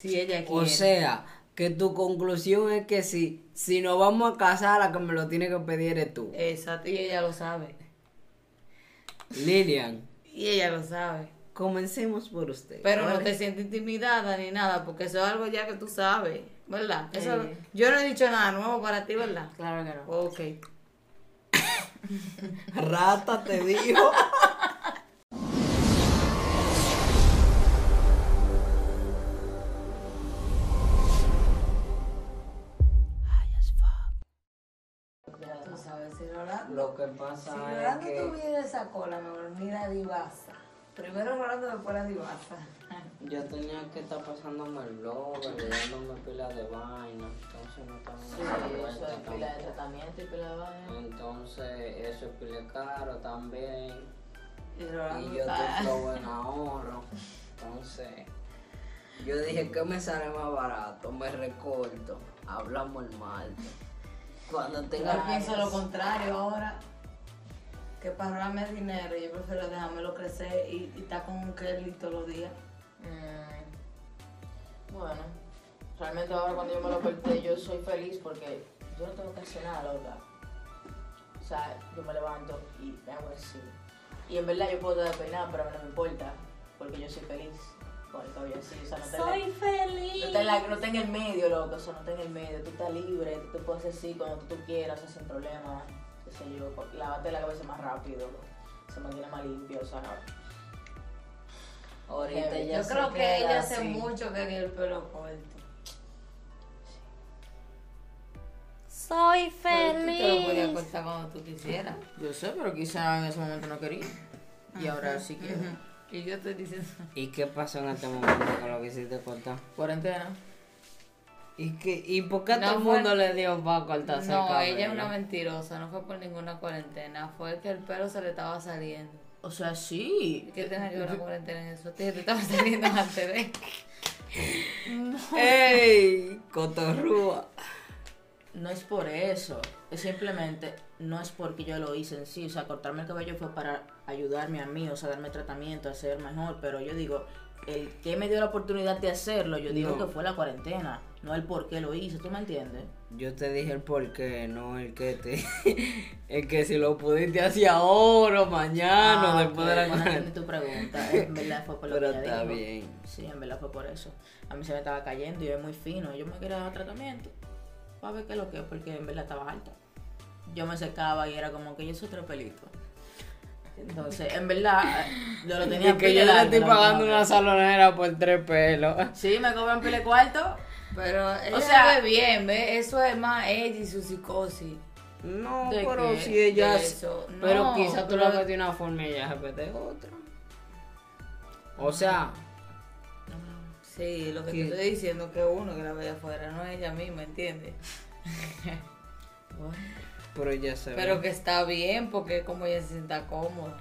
Si ella quiere. O sea, que tu conclusión es que si, si nos vamos a casar, la que me lo tiene que pedir es tú. Exacto, y ella lo sabe. Lilian, Y ella lo sabe. comencemos por usted. Pero no te sientes intimidada ni nada, porque eso es algo ya que tú sabes, ¿verdad? Eso, Sí. Yo no he dicho nada nuevo para ti, ¿verdad? Claro que no. Ok. Rata te dijo. Lo que pasa si es Rolando que tuviera esa cola, mejor ni la divasa. Primero Rolando, después la divasa. yo tenía que estar pasándome el blog, leyéndome pila de vaina. Entonces no estaba Sí, eso es pila de tratamiento y pila de vaina. Entonces eso es pila caro también. Y yo está- estoy flow en ahorro. Entonces, yo dije que me sale más barato, me recorto, hablamos el martes. Cuando tenga Yo pienso lo contrario ahora. Que para ahorrarme dinero, yo prefiero dejármelo crecer y, y estar con un Kelly todos los días. Mm, Bueno, realmente ahora cuando yo me lo corté, yo soy feliz porque yo no tengo que hacer nada, loca. O sea, yo me levanto y me hago así. Y en verdad yo puedo despeinar, pero a mí no me importa, porque yo soy feliz cabello así. O sea, no te Soy feliz. No en la- no está en el medio, loco, o sea, no está en el medio, tú estás libre, tú te puedes así cuando tú, tú quieras, o sea, sin problema, qué sé yo, lávate la cabeza más rápido, se mantiene más limpio, o sea, Ahorita Yo ya Yo creo que ella hace así. mucho que tiene el pelo corto. Soy Pero tú te lo podías feliz. cortar cuando tú quisieras. yo sé, pero quizá en ese momento no quería, y ahora sí quiero. Y yo estoy diciendo. ¿Y qué pasó en este momento con lo que hiciste cortar? Cuarentena, ¿Y, qué, ¿Y por qué a No todo el mundo le dio para cortarse el No, cabello? ella es una mentirosa, no fue por ninguna cuarentena, fue que el pelo se le estaba saliendo. o sea, sí, ¿Qué tiene que ver la cuarentena en eso? Te estaba saliendo antes de. ¡Ey! Cotorrúa. No es por eso, es simplemente, no es porque yo lo hice en sí, o sea, cortarme el cabello fue para ayudarme a mí, o sea, darme tratamiento, hacer mejor, pero yo digo, el que me dio la oportunidad de hacerlo, yo digo No. que fue la cuarentena, no el por qué lo hice, ¿tú me entiendes? Yo te dije el por qué, no el que te... el que si lo pudiste hacer ahora o mañana, Ah, después de la no entendí cuarentena. tu pregunta, en verdad fue por lo Pero que está bien. Sí, en verdad fue por eso. A mí se me estaba cayendo y yo es muy fino. Yo me quería dar tratamiento para ver qué es lo que es, porque en verdad estaba alta. Yo me secaba y era como que yo soy otro pelito. Entonces, en verdad, yo lo tenía Y que yo le estoy pagando una salonera por tres pelos. Sí, me cobran pile cuarto. Pero ella sea- se ve bien, ¿ves? Eso es más ella y su psicosis. No, ¿De pero qué? si ella... Pero No, quizá tú pero- la ves de una forma y ella de otra. O sea, Sí, lo que ¿Qué? te estoy diciendo es que uno que la ve afuera, no ella misma, ¿entiendes? pero ella se Pero ve. que está bien porque como ella se sienta cómoda.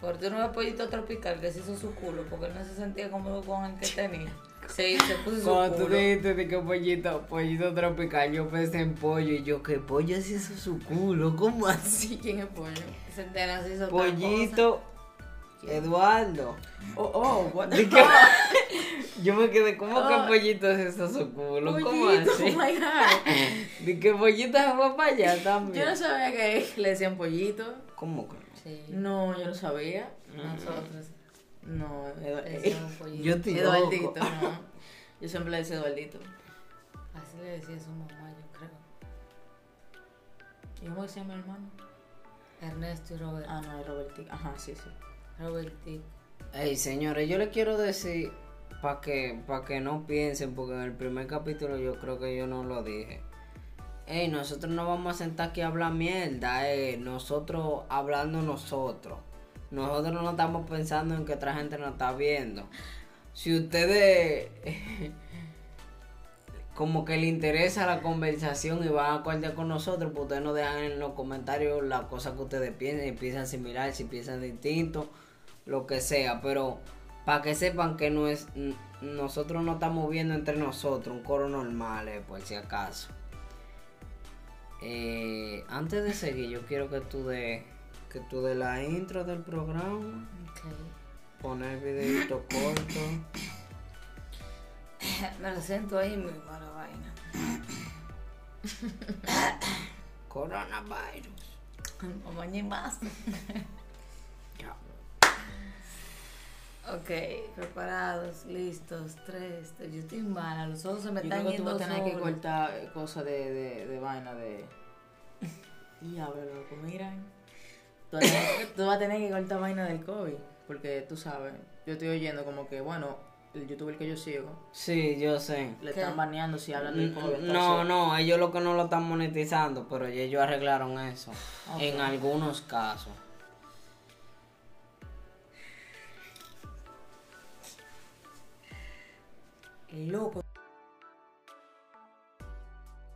Porque tú no ves pollito tropical que se hizo su culo porque él no se sentía cómodo con el que tenía. Se, se puso su Cuando tú culo. dijiste de que pollito, pollito tropical, yo pensé en pollo y yo, que pollo se hizo su culo? ¿Cómo así? ¿Quién es pollo? Centena se hizo Pollito Eduardo. Oh, oh, what the De que- yo me quedé, ¿cómo que pollito se hizo su culo? ¿Cómo Pollito, así? oh my God. De que pollito se fue para allá Yo también. no sabía que le decían pollito. ¿Cómo que. Sí, No, yo no sabía. nosotros. No, Edu- Le decíamos pollito. Yo te Eduardito, no. Yo siempre le decía Eduardito. Así le decía a su mamá, yo creo. ¿Y cómo llama mi hermano? Ernesto y Robert. Ah, no, es Robertico. Ajá, sí, sí. Robertico. Ey, señores, yo les quiero decir para que, pa' que no piensen, porque en el primer capítulo yo creo que yo no lo dije. Ey, nosotros no vamos a sentar aquí a hablar mierda. Nosotros hablando nosotros. Nosotros no estamos pensando en que otra gente nos está viendo. Si ustedes como que le interesa la conversación y van a acordar con nosotros, pues ustedes nos dejan en los comentarios las cosas que ustedes piensan, si piensan similar, si piensan distinto, lo que sea, pero para que sepan que no es nosotros no estamos viendo entre nosotros un coro normal, eh, por si acaso. Eh, antes de seguir, yo quiero que tú de que tú de la intro del programa, Ok. poner videito corto. Me lo siento ahí mismo la vaina. Coronavirus. No mañé más. Ok, preparados, listos, tres. Yo estoy mala, los ojos se me Yo están creo que tú yendo vas a tener que cortar cosas de, de, de vaina de. Diablo, loco, mira. Tú vas, a tener, tú vas a tener que cortar vaina del COVID. Porque tú sabes, yo estoy oyendo como que, bueno, el youtuber que yo sigo, Sí, yo sé. le ¿Qué? están baneando si hablan del COVID. No, no, ellos lo que no lo están monetizando, pero ellos arreglaron eso. En algunos casos. Loco.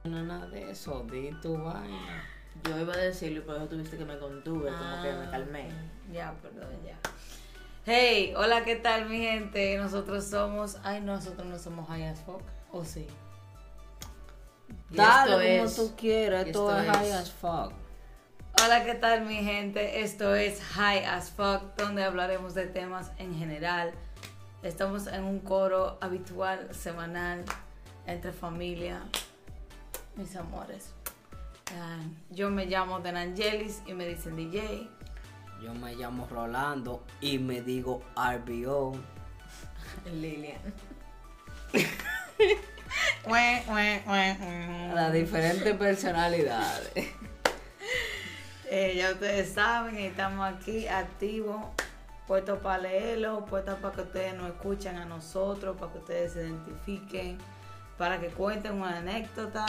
No, nada de eso, di tu vaina. Yo iba a decirlo y por eso tuviste que me contuve, como que me Ah, calmé. Ya, perdón, ya. Hey, hola, ¿qué tal, mi gente? Nosotros somos. Ay, nosotros no somos High as Fuck. ¿O sí? Y Dale como es- tú quieras, esto esto es high as fuck. Hola, ¿qué tal, mi gente? Esto es High as Fuck, donde hablaremos de temas en general. Estamos en un coro habitual, semanal, entre familia. Mis amores. Ah, Yo me llamo Denangelis y me dicen DJ. Yo me llamo Rolando y me digo RBO. Lilian. Ue. Las diferentes personalidades. Eh, ya ustedes saben, estamos aquí activos, puestos para leerlo, puestos para que ustedes nos escuchen a nosotros, para que ustedes se identifiquen, para que cuenten una anécdota.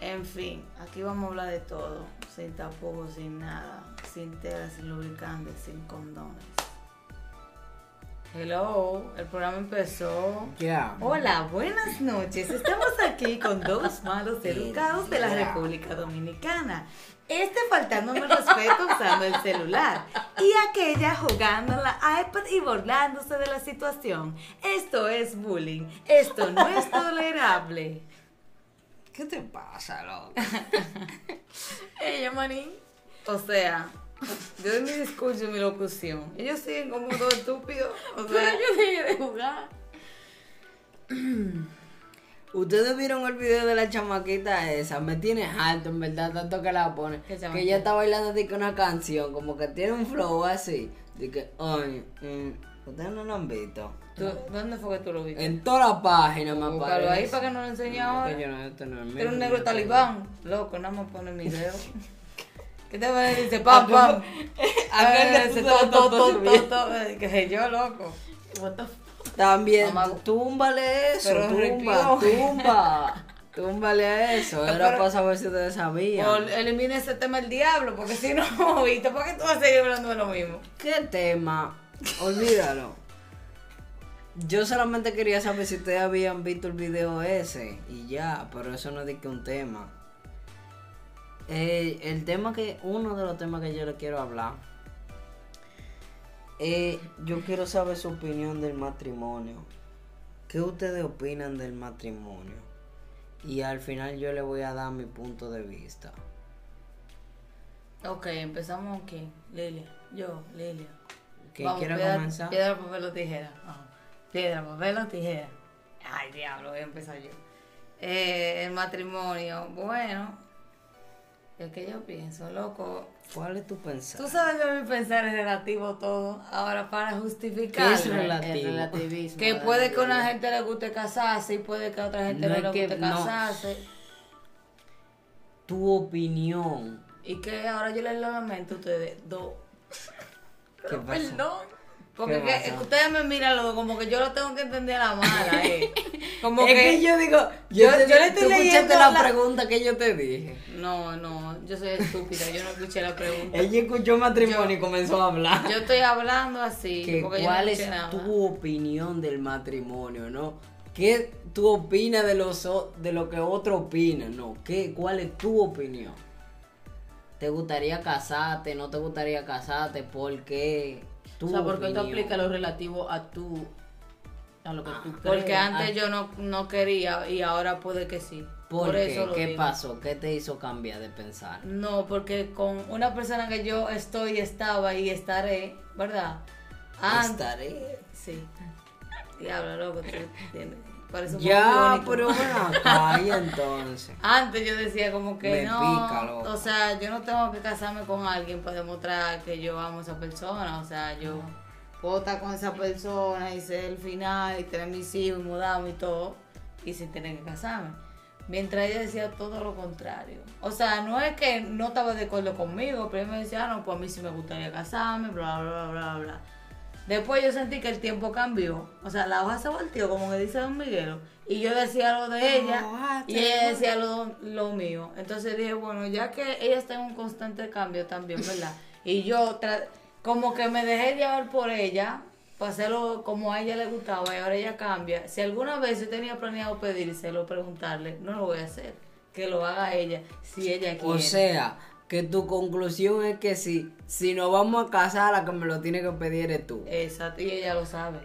En fin, aquí vamos a hablar de todo, sin tapujos, sin nada, sin tela, sin lubricantes, sin condones. Hello, el programa empezó. Ya. Hola, buenas noches. Estamos aquí con dos malos educados de la Yeah. República Dominicana. Este faltándome el respeto usando el celular y aquella jugando en la iPad y burlándose de la situación. Esto es bullying. Esto no es tolerable. ¿Qué te pasa, loco? Ella, manín. O sea, yo discurso y mi locución, ellos siguen como dos estúpidos. O Pero sea, yo dejé de jugar. Ustedes vieron el video de la chamaquita esa, me tiene harto en verdad, tanto que la pone. ¿Qué Que ella está bailando de que una canción, como que tiene un flow así. De que, ay, mm, ustedes no lo han visto. ¿tú- ¿dónde fue que tú lo viste? En toda la página me aparece. ahí para que nos lo enseñe ahora. No, esto no es un negro talibán, loco, nada más pone mi dedo. ¿Qué te va a decir? Pam, pam. Aquel que Eh, tú dice, te to, lo to, tatuas to, bien. to, to, eh, Que sé yo, loco. What the f También, Mamá- túmbale eso, Pero tumba, tumba. Túmbale a eso, era Pero- para saber si ustedes sabían. O elimina ese tema el diablo, porque si no, ¿viste? ¿Por qué tú vas a seguir hablando de lo mismo? ¿Qué tema? Olvídalo. Yo solamente quería saber si ustedes habían visto el video ese y ya, pero eso no es de que un tema. Eh, el tema que, uno de los temas que yo le quiero hablar, eh, yo quiero saber su opinión del matrimonio. ¿Qué ustedes opinan del matrimonio? Y al final yo le voy a dar mi punto de vista. Ok, empezamos aquí. Lilia, yo, Lilia. ¿Quién Vamos, quiere piedra, comenzar? Piedra, papel o tijera. Piedra, papel o tijera. Ay, diablo, voy a empezar yo. Eh, el matrimonio, bueno. Es que yo pienso, loco. ¿Cuál es tu pensar? Tú sabes que mi pensar es relativo todo. Ahora, para ¿Qué justificar. es relativo? El relativismo. Que de puede que a una gente le guste casarse y puede que a otra gente No le que- guste no. casarse. Tu opinión. Y que ahora yo les lamento a ustedes dos. ¿Qué pasa? Perdón. Porque ¿Qué que- pasa? ustedes me miran dos como que yo lo tengo que entender a la mala, eh. Como es que, que yo digo, yo- yo, le estoy tú leyendo la, la- pregunta que yo te dije. No, no, yo soy estúpida, yo no escuché la pregunta. Ella escuchó matrimonio Yo- y comenzó a hablar. Yo estoy hablando así, Que porque yo no ¿Cuál es nada. tu opinión del matrimonio, no? ¿Qué tú opinas de los de lo que otro opina, no? ¿Qué cuál es tu opinión? ¿Te gustaría casarte? ¿No te gustaría casarte? ¿Por qué? Tu O sea, porque tú opinión. aplicas lo relativo a tu. a lo que tú crees. Porque antes Ah. yo no, no quería y ahora puede que sí. ¿Por, Por, qué? eso ¿Qué digo. pasó? ¿Qué te hizo cambiar de pensar? No, porque con una persona que yo estoy, estaba y estaré, ¿verdad? Antes, Estaré. Sí. Diablo, loco, tú entiendes. Parece un Ya, poco pero bueno, y entonces. Antes yo decía como que Me no, pica, o sea, yo no tengo que casarme con alguien para demostrar que yo amo a esa persona, o sea, yo puedo estar con esa persona y ser el final y tener mis hijos y mudarme y todo, y sin tener que casarme. Mientras ella decía todo lo contrario. O sea, no es que no estaba de acuerdo conmigo, pero ella me decía, ah, no, pues a mí sí me gustaría casarme, bla, bla, bla, bla. Después yo sentí que el tiempo cambió. O sea, la hoja se volteó, como que dice Don Miguelo. Y yo decía lo de ella y ella decía lo, lo mío. Entonces dije, bueno, ya que ella está en un constante cambio también, ¿verdad? Y yo como que me dejé llevar por ella, para hacerlo como a ella le gustaba y ahora ella cambia. Si alguna vez yo tenía planeado pedírselo, preguntarle, no lo voy a hacer. Que lo haga ella, si ella quiere. O sea, que tu conclusión es que si, si nos vamos a casar, la que me lo tiene que pedir eres tú. Exacto, y ella lo sabe.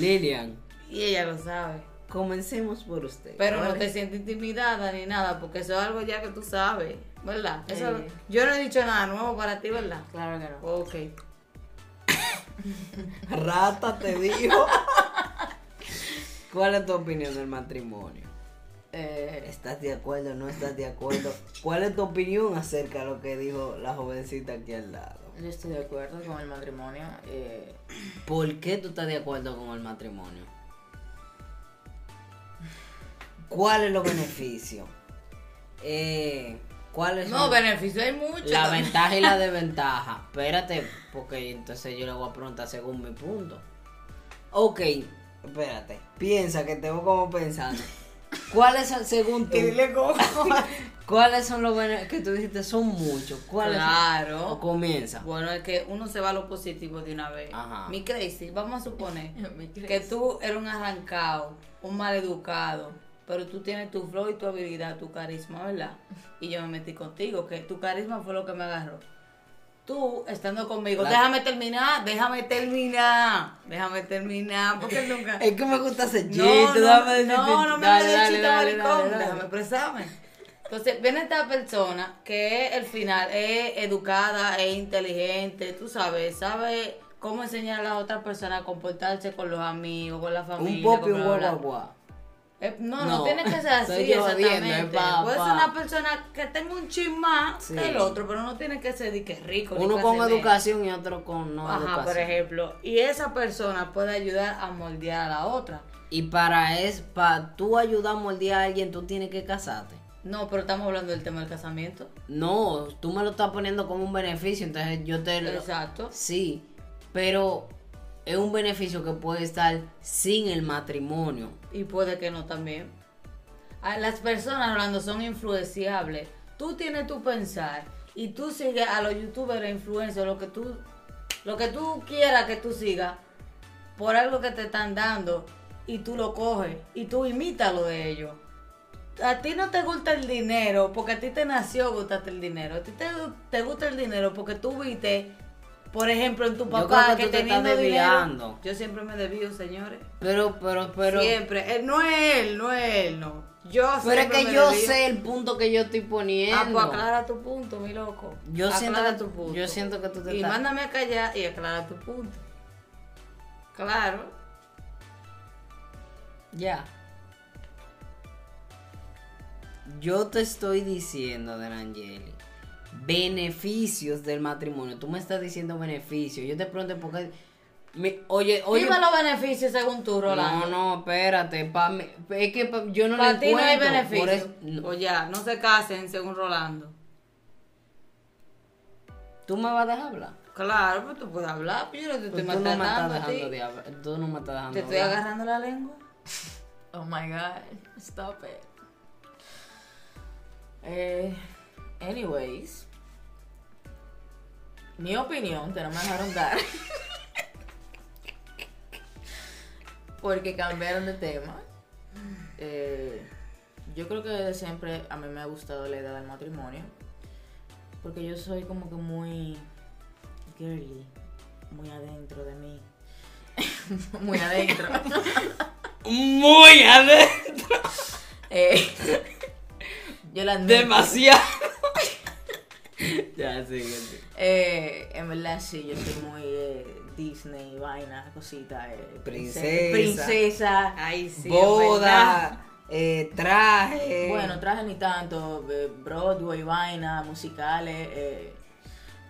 Lilian, Y ella lo sabe. comencemos por usted. Pero no te sientes intimidada ni nada, porque eso es algo ya que tú sabes, ¿verdad? Eso. Yo no he dicho nada nuevo para ti, ¿verdad? Claro que no. Ok. Rata te dijo. ¿Cuál es tu opinión del matrimonio? Eh, ¿Estás de acuerdo o no estás de acuerdo? ¿Cuál es tu opinión acerca de lo que dijo la jovencita aquí al lado? yo estoy de acuerdo con el matrimonio. eh, ¿Por qué tú estás de acuerdo con el matrimonio? ¿Cuáles son los beneficios? Eh, ¿Cuáles No, son beneficio hay mucho. la ventaja y la desventaja? Espérate, porque entonces yo le voy a preguntar según mi punto. Ok, espérate. Piensa que tengo como pensando. ¿Cuáles son, según tú, Y dile cómo. cuáles son los beneficios que tú dijiste? Son muchos. ¿Cuáles son? Claro. O comienza. Bueno, es que uno se va a lo positivo de una vez. Ajá. Mi crazy, vamos a suponer que tú eres un arrancado, un maleducado, pero tú tienes tu flow y tu habilidad, tu carisma, ¿verdad? Y yo me metí contigo, que tu carisma fue lo que me agarró. Tú, estando conmigo, La- déjame terminar, déjame terminar, déjame terminar, porque nunca... Es que me gusta ese chiste. No, no, dame decirte- no, no me dale, dale, chiste dale, maricón, déjame expresarme. Entonces, viene esta persona que el final, es educada, es inteligente, tú sabes, sabe cómo enseñar a las otras personas a comportarse con los amigos, con la familia. Un pop y un guagua. Eh, no, no, No, tiene que ser así, exactamente. pa- Puede pa- ser una persona que tenga un chin más Sí. que el otro, pero no tiene que ser de que rico. Uno con educación y otro con no Ajá, educación. por ejemplo. Y esa persona puede ayudar a moldear a la otra. Y para es para tú ayudar a moldear a alguien, tú tienes que casarte. No, pero estamos hablando del tema del casamiento. No, tú me lo estás poniendo como un beneficio, entonces yo te lo... Exacto. Sí, pero es un beneficio que puede estar sin el matrimonio. Y puede que no también. A las personas, Rolando, son influenciables. Tú tienes tu pensar y tú sigues a los youtubers influencers, lo que tú, lo que tú quieras que tú sigas, por algo que te están dando, y tú lo coges y tú imitas lo de ellos. A ti no te gusta el dinero porque a ti te nació gustarte el dinero. A ti te gusta el dinero porque tú viste, por ejemplo, en tu Yo papá creo que que, tú te teniendo estás dinero. desviando. Yo siempre me desvío, señores. Pero, pero, pero... Siempre. Él, no es él, no es él, no. Yo Pero es que yo sé el punto que yo estoy poniendo. Ah, pues aclara tu punto, mi loco. Yo siento Aclara tu punto. yo siento que tú te Y estás- mándame a callar y aclara tu punto. Claro. Ya. Yo te estoy diciendo, Delangeli, beneficios del matrimonio. Tú me estás diciendo beneficios. Yo te pregunto por qué. Mi- oye, oye. Dime los beneficios según tú, Rolando. No, no, espérate. Pa, es que pa- yo no Para lo ti no hay beneficios. no. O ya, no se casen según Rolando. ¿Tú me vas a dejar hablar? Claro, pues tú puedes hablar, pero yo no te Pues estoy tú no me estás maltratando a ti. dejando de hablar. Tú no me estás dejando Te estoy hablar. agarrando la lengua. Oh my god, stop it. Eh, anyways, mi opinión, que no me dejaron dar. Porque cambiaron de tema. Eh, yo creo que desde siempre a mí me ha gustado la idea del matrimonio. Porque yo soy como que muy girly, muy adentro de mí. muy adentro. Muy adentro. Eh, yo la admito. Demasiado. Sigue. Eh, en verdad sí, yo soy muy eh, Disney, vaina, cosita, eh, Princesa. princesa. Ay, sí. Boda, eh, traje. Bueno, traje ni tanto, eh, Broadway, vaina, musicales, eh,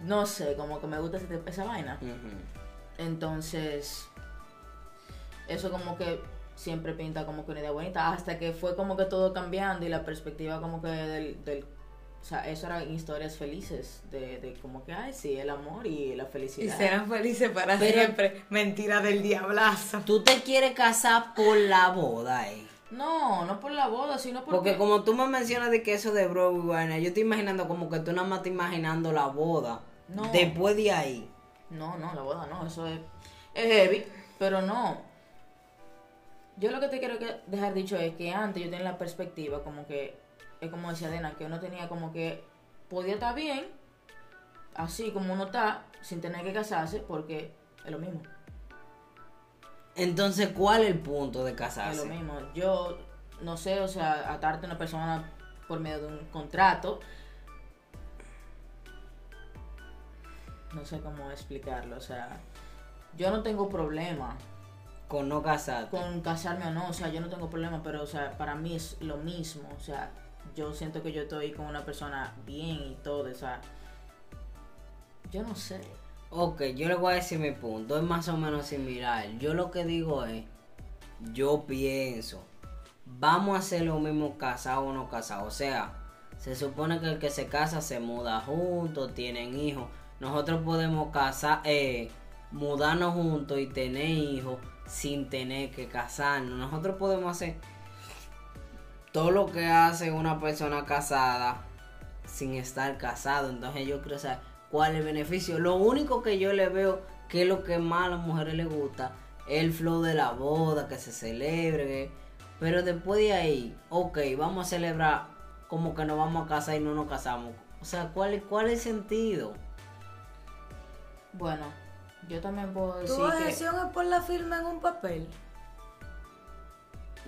no sé, como que me gusta ese- esa vaina. Ujú. Entonces, eso como que siempre pinta como que una idea bonita, hasta que fue como que todo cambiando y la perspectiva como que del... del o sea, eso eran historias felices, de, de como que, ay, sí, el amor y la Y felicidad. serán felices para Pero- siempre. Mentira del diablazo. Tú te quieres casar por la boda, eh. No, no por la boda, sino porque... Porque como tú me mencionas de que eso de Broadway, vaina, yo estoy imaginando como que tú nada más estás imaginando la boda. No. Después de ahí. No, no, la boda no, eso es, es heavy, pero no. Yo lo que te quiero dejar dicho es que antes yo tenía la perspectiva como que, como decía Dena, que uno tenía como que podía estar bien, así como uno está, sin tener que casarse, porque es lo mismo. Entonces, ¿cuál es el punto de Es casarse? lo mismo. Yo no sé, o sea, atarte a una persona por medio de un contrato. No sé cómo explicarlo, o sea, yo no tengo problema Con no casarte. con casarme o no, o sea, yo no tengo problema, pero, o sea, para mí es lo mismo, o sea, yo siento que yo estoy con una persona bien y todo, o sea, yo no sé. Ok, yo le voy a decir mi punto, es más o menos similar. Yo lo que digo es, yo pienso, vamos a hacer lo mismo casado o no casado. O sea, se supone que el que se casa se muda juntos, tienen hijos. Nosotros podemos casar, eh, mudarnos juntos y tener hijos sin tener que casarnos. Nosotros podemos hacer todo lo que hace una persona casada sin estar casado. Entonces yo quiero saber cuál es el beneficio. Lo único que yo le veo que es lo que más a las mujeres les gusta es el flow de la boda, que se celebre. Pero después de ahí, ok, vamos a celebrar como que nos vamos a casar y no nos casamos. O sea, ¿cuál es, cuál es el sentido? Bueno, yo también puedo decir ¿Tu que... adhesión es por la firma en un papel?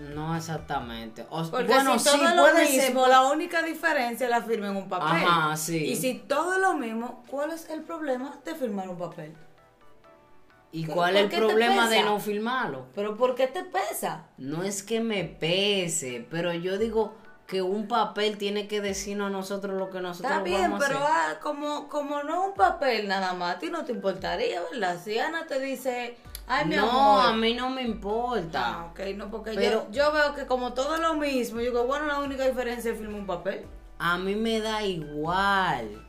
No exactamente. O, Porque bueno, si sí todo lo puede mismo, ser. la única diferencia es la firma en un papel. Ajá, sí. Y si todo es lo mismo, ¿cuál es el problema de firmar un papel? ¿Y ¿Por cuál es el problema de no firmarlo? ¿Pero por qué te pesa? No es que me pese, pero yo digo que un papel tiene que decirnos a nosotros lo que nosotros Está bien, vamos a pero hacer. ah, como, como no un papel nada más, a ti no te importaría, ¿verdad? Si Ana te dice, ay, mi no, amor. a mí no me importa. Ah, ok, no, porque Pero- yo, yo veo que como todo es lo mismo, yo digo, bueno, la única diferencia es firmar un papel. A mí me da igual.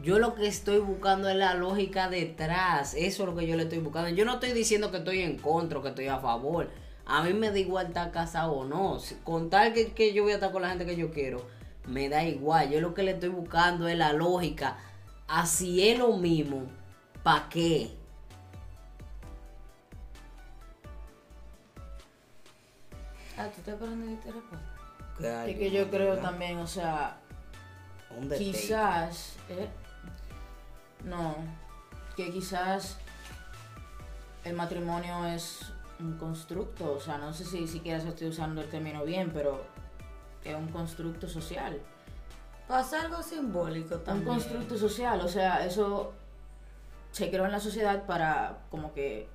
Yo lo que estoy buscando es la lógica detrás. Eso es lo que yo le estoy buscando. Yo no estoy diciendo que estoy en contra que estoy a favor. A mí me da igual estar casado o no. Con tal que, que yo voy a estar con la gente que yo quiero, me da igual. Yo lo que le estoy buscando es la lógica. Así es lo mismo. ¿Para qué? Ah, tú estás esperando que te responda. Es que yo creo también, o sea, Un quizás, eh, no, que quizás el matrimonio es un constructo, o sea, no sé si siquiera se estoy usando el término bien, pero es un constructo social. Pasa algo simbólico Un también. constructo social, o sea, eso se creó en la sociedad para como que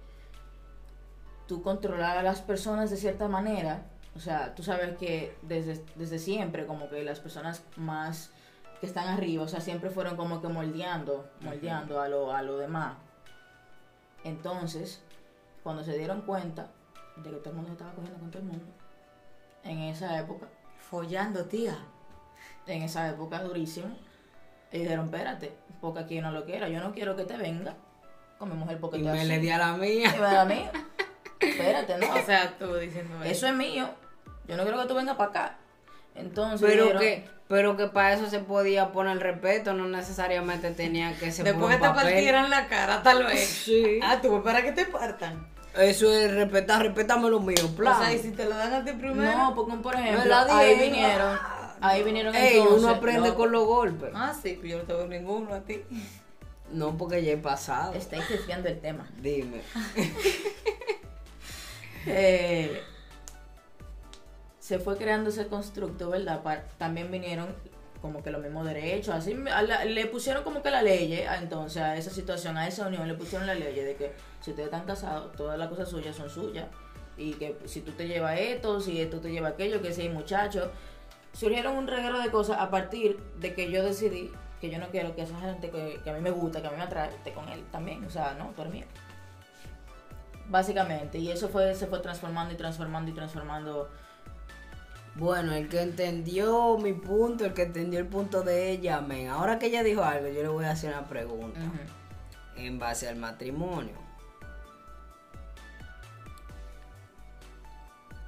tú controlar a las personas de cierta manera. O sea, tú sabes que desde, desde siempre como que las personas más que están arriba, o sea, siempre fueron como que moldeando, moldeando a lo, a lo demás. Entonces, cuando se dieron cuenta de que todo el mundo se estaba cogiendo con todo el mundo, en esa época, Follando, tía. en esa época durísimo. Y dijeron, espérate, porque aquí no lo quiero. Yo no quiero que te venga con mi mujer porque Y te me le di a la mía. Y me da a mí. Espérate, no. O sea, tú diciendo eso es mío. Yo no quiero que tú vengas para acá. Entonces, Pero dijeron, que, pero que para eso se podía poner respeto, no necesariamente tenía que ser Después que te papel. partieran la cara, tal vez. Sí. Ah, tú para que te partan. Eso es respetar, respetame lo mío, plan. O sea, y si te lo dan a ti primero. No, porque por ejemplo, la ahí dieron. vinieron. Ahí vinieron Ey, entonces. uno aprende con los golpes. Ah, sí, pero yo no te veo ninguno a ti. No, porque ya he pasado. Estáis desviando el tema. Dime. Eh, se fue creando ese constructo, ¿verdad? También vinieron como que los mismos derechos, así la- le pusieron como que la ley, eh, entonces a esa situación, a esa unión le pusieron la ley de que si ustedes están casados, todas las cosas suyas son suyas y que si tú te llevas esto, si esto te lleva aquello, que si hay muchachos, surgieron un reguero de cosas a partir de que yo decidí que yo no quiero que esa gente que, a mí me gusta, que a mí me atrae, esté con él también, o sea, no, tú eres mío. Básicamente, y eso fue se fue transformando y transformando y transformando. Bueno, el que entendió mi punto, el que entendió el punto de ella, amén. Ahora que ella dijo algo, yo le voy a hacer una pregunta en base al matrimonio.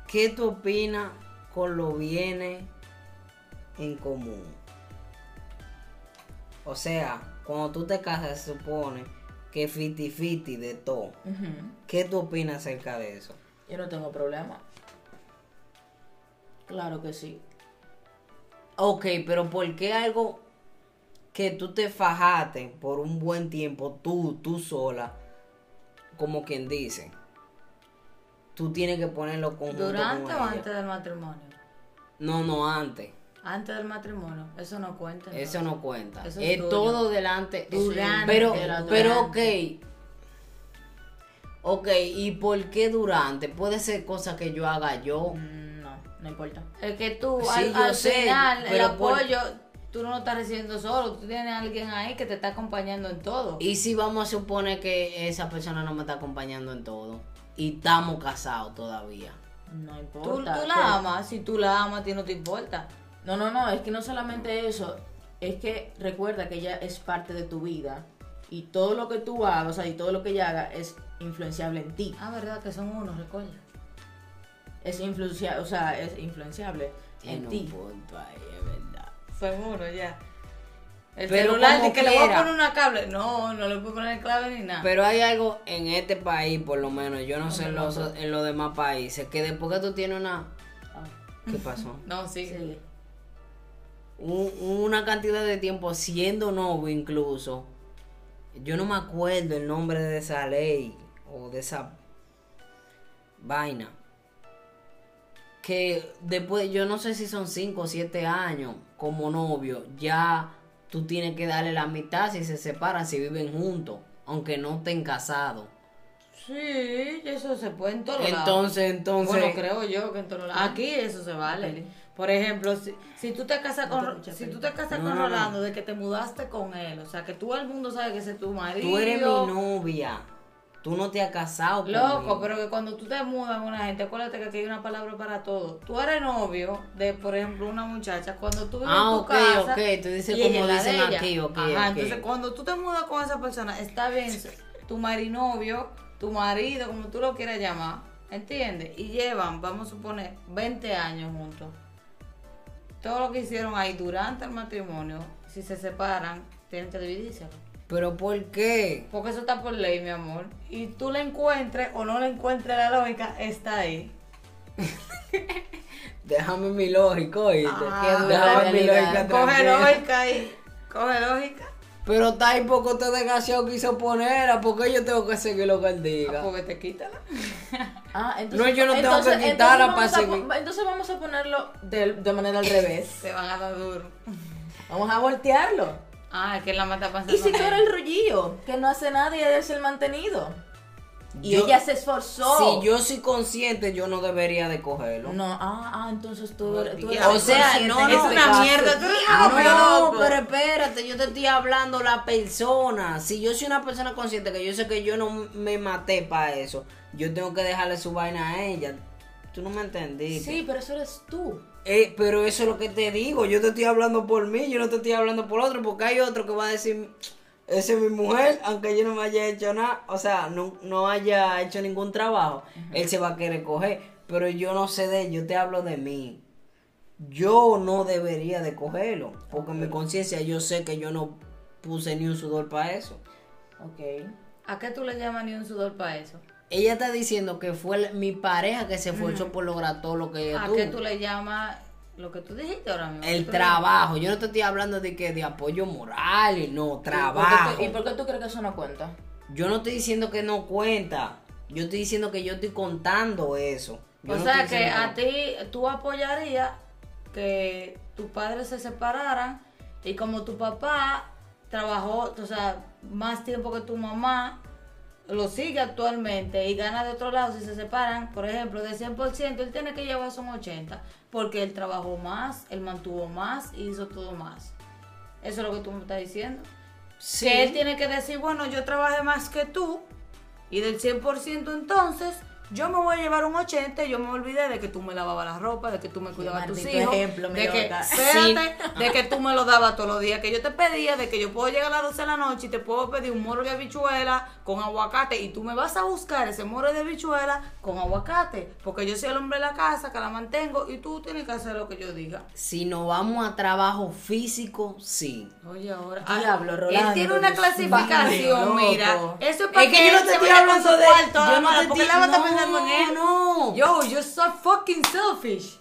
¿Qué tú opinas con los bienes en común? O sea, cuando tú te casas se supone que fiti fiti de todo. ¿Qué tú opinas acerca de eso? Yo no tengo problema. Claro que sí. Ok, pero ¿por qué algo que tú te fajaste por un buen tiempo, tú, tú sola, como quien dice, tú tienes que ponerlo conjunto ¿Durante con o ella? antes del matrimonio? No, no, antes. Antes del matrimonio. Eso no cuenta. Eso no cuenta. Eso es todo delante. Durante, pero, pero ok. Ok, ¿y por qué durante? Puede ser cosa que yo haga yo. Mm, No, no importa. Es que tú, Sí, al, al sé, final, el pero por- apoyo, tú no lo estás recibiendo solo. Tú tienes a alguien ahí que te está acompañando en todo. Y si vamos a suponer que esa persona no me está acompañando en todo. Y estamos casados todavía. No tú, importa. tú la amas. Si tú la amas, a ti no te importa. No, no, no, es que no solamente eso, es que recuerda que ella es parte de tu vida y todo lo que tú hagas, o sea, y todo lo que ella haga es influenciable en ti. Ah, verdad que son unos, recuerda. Es influenciable, o sea, es influenciable Tiene en un ti. punto ahí, es verdad. Son unos ya. El Pero celular, como de que le voy a poner una cable. No, no le puedo poner clave ni nada. Pero hay algo en este país, por lo menos, yo no sé en los, en los demás países, que después que tú tienes una... Ah, ¿Qué pasó? no, sí. sí. Un- una cantidad de tiempo siendo novio incluso. Yo no me acuerdo el nombre de esa ley o de esa vaina. Que después, yo no sé si son 5 o 7 años como novio, ya tú tienes que darle la mitad si se separan, si viven juntos, aunque no estén casados. Sí, eso se puede en todos lados. Entonces, entonces... Bueno, creo yo que en todos lados. Aquí eso se vale. Por ejemplo, si, si tú te casas No te con si tú te casas No, con no, no. Rolando de que te mudaste con él, o sea, que todo el mundo sabe que ese es tu marido. Tú eres mi novia. Tú no te has casado Loco, conmigo. pero que cuando tú te mudas con una gente, acuérdate que aquí hay una palabra para todo. Tú eres novio de, por ejemplo, una muchacha. Cuando tú vives Ah, en tu ok, casa. ok, tú dices como dicen ella. aquí, ok, Ajá, ok. entonces cuando tú te mudas con esa persona, está bien, tu marinovio, tu marido, como tú lo quieras llamar, ¿entiendes? Y llevan, vamos a suponer, 20 años juntos. Todo lo que hicieron ahí durante el matrimonio, si se separan, tienen que dividirse. Pero ¿por qué? Porque eso está por ley, mi amor. Y tú le encuentres o no le encuentres la lógica, está ahí. Déjame mi lógico, ¿oíste? Ah, Déjame mi lógica Coge tranquila. lógica ahí. Coge lógica. Pero está ahí porque usted desgraciado quiso ponerla, porque yo tengo que seguir lo que él Ah, diga. Porque te quítala. Ah, entonces, No, yo no tengo entonces- que quitarla para seguir. Entonces vamos a ponerlo de, de manera al revés. Te van a dar duro. Vamos a voltearlo. Ah, es que la mata pasando. Y si tú eres el rollillo, que no hace nada y eres el mantenido. Y Yo- ella se esforzó. Si yo soy consciente, yo no debería de cogerlo. No, ah, ah, entonces tú eres, tú eres O sea, no, no, es una mierda. Tú eres loco, no, pero espérate, yo te estoy hablando la persona. Si yo soy una persona consciente que yo sé que yo no me maté para eso, yo tengo que dejarle su vaina a ella. Tú no me entendiste. Sí, pero eso eres tú. Eh, pero eso es lo que te digo. Yo te estoy hablando por mí, yo no te estoy hablando por otro, porque hay otro que va a decir, esa es mi mujer, aunque yo no me haya hecho nada, o sea, no, no haya hecho ningún trabajo, él se va a querer coger. Pero yo no sé de él, yo te hablo de mí. Yo no debería de cogerlo, porque en mi conciencia yo sé que yo no puse ni un sudor para eso. Ok. ¿A qué tú le llamas ni un sudor para eso? Ella está diciendo que fue mi pareja que se esforzó por lograr todo lo que ella ¿A tuvo. qué tú le llamas lo que tú dijiste ahora mismo? El trabajo, yo no te estoy hablando de que de apoyo moral, no, ¿Y por, trabajo. ¿Y por qué tú crees que eso no cuenta? Yo no estoy diciendo que no cuenta, yo estoy diciendo que yo estoy contando eso. Yo O no sea que a ti tú apoyarías que tus padres se separaran y como tu papá trabajó, o sea, más tiempo que tu mamá, lo sigue actualmente y gana de otro lado, si se separan, por ejemplo, de 100%, él tiene que llevarse un 80%, porque él trabajó más, él mantuvo más y hizo todo más. Eso es lo que tú me estás diciendo. Sí. Que él tiene que decir, bueno, yo trabajé más que tú y del 100% entonces yo me voy a llevar un 80 y yo me olvidé de que tú me lavabas la ropa, de que tú me cuidabas tus maldito hijos, ejemplo, de que, espérate, de que tú me lo dabas todos los días, que yo te pedía, de que yo puedo llegar a las 12 de la noche y te puedo pedir un moro de habichuela con aguacate y tú me vas a buscar ese moro de habichuela con aguacate, porque yo soy el hombre de la casa que la mantengo y tú tienes que hacer lo que yo diga. Si nos vamos a trabajo físico, sí. Oye, ahora. Diablo, Él Rolando, tiene una clasificación, mira. Eso es para Es que yo no él te estoy hablando de. cuarto, Yo no te estoy- él a no, él. No. Yo, you're so fucking selfish.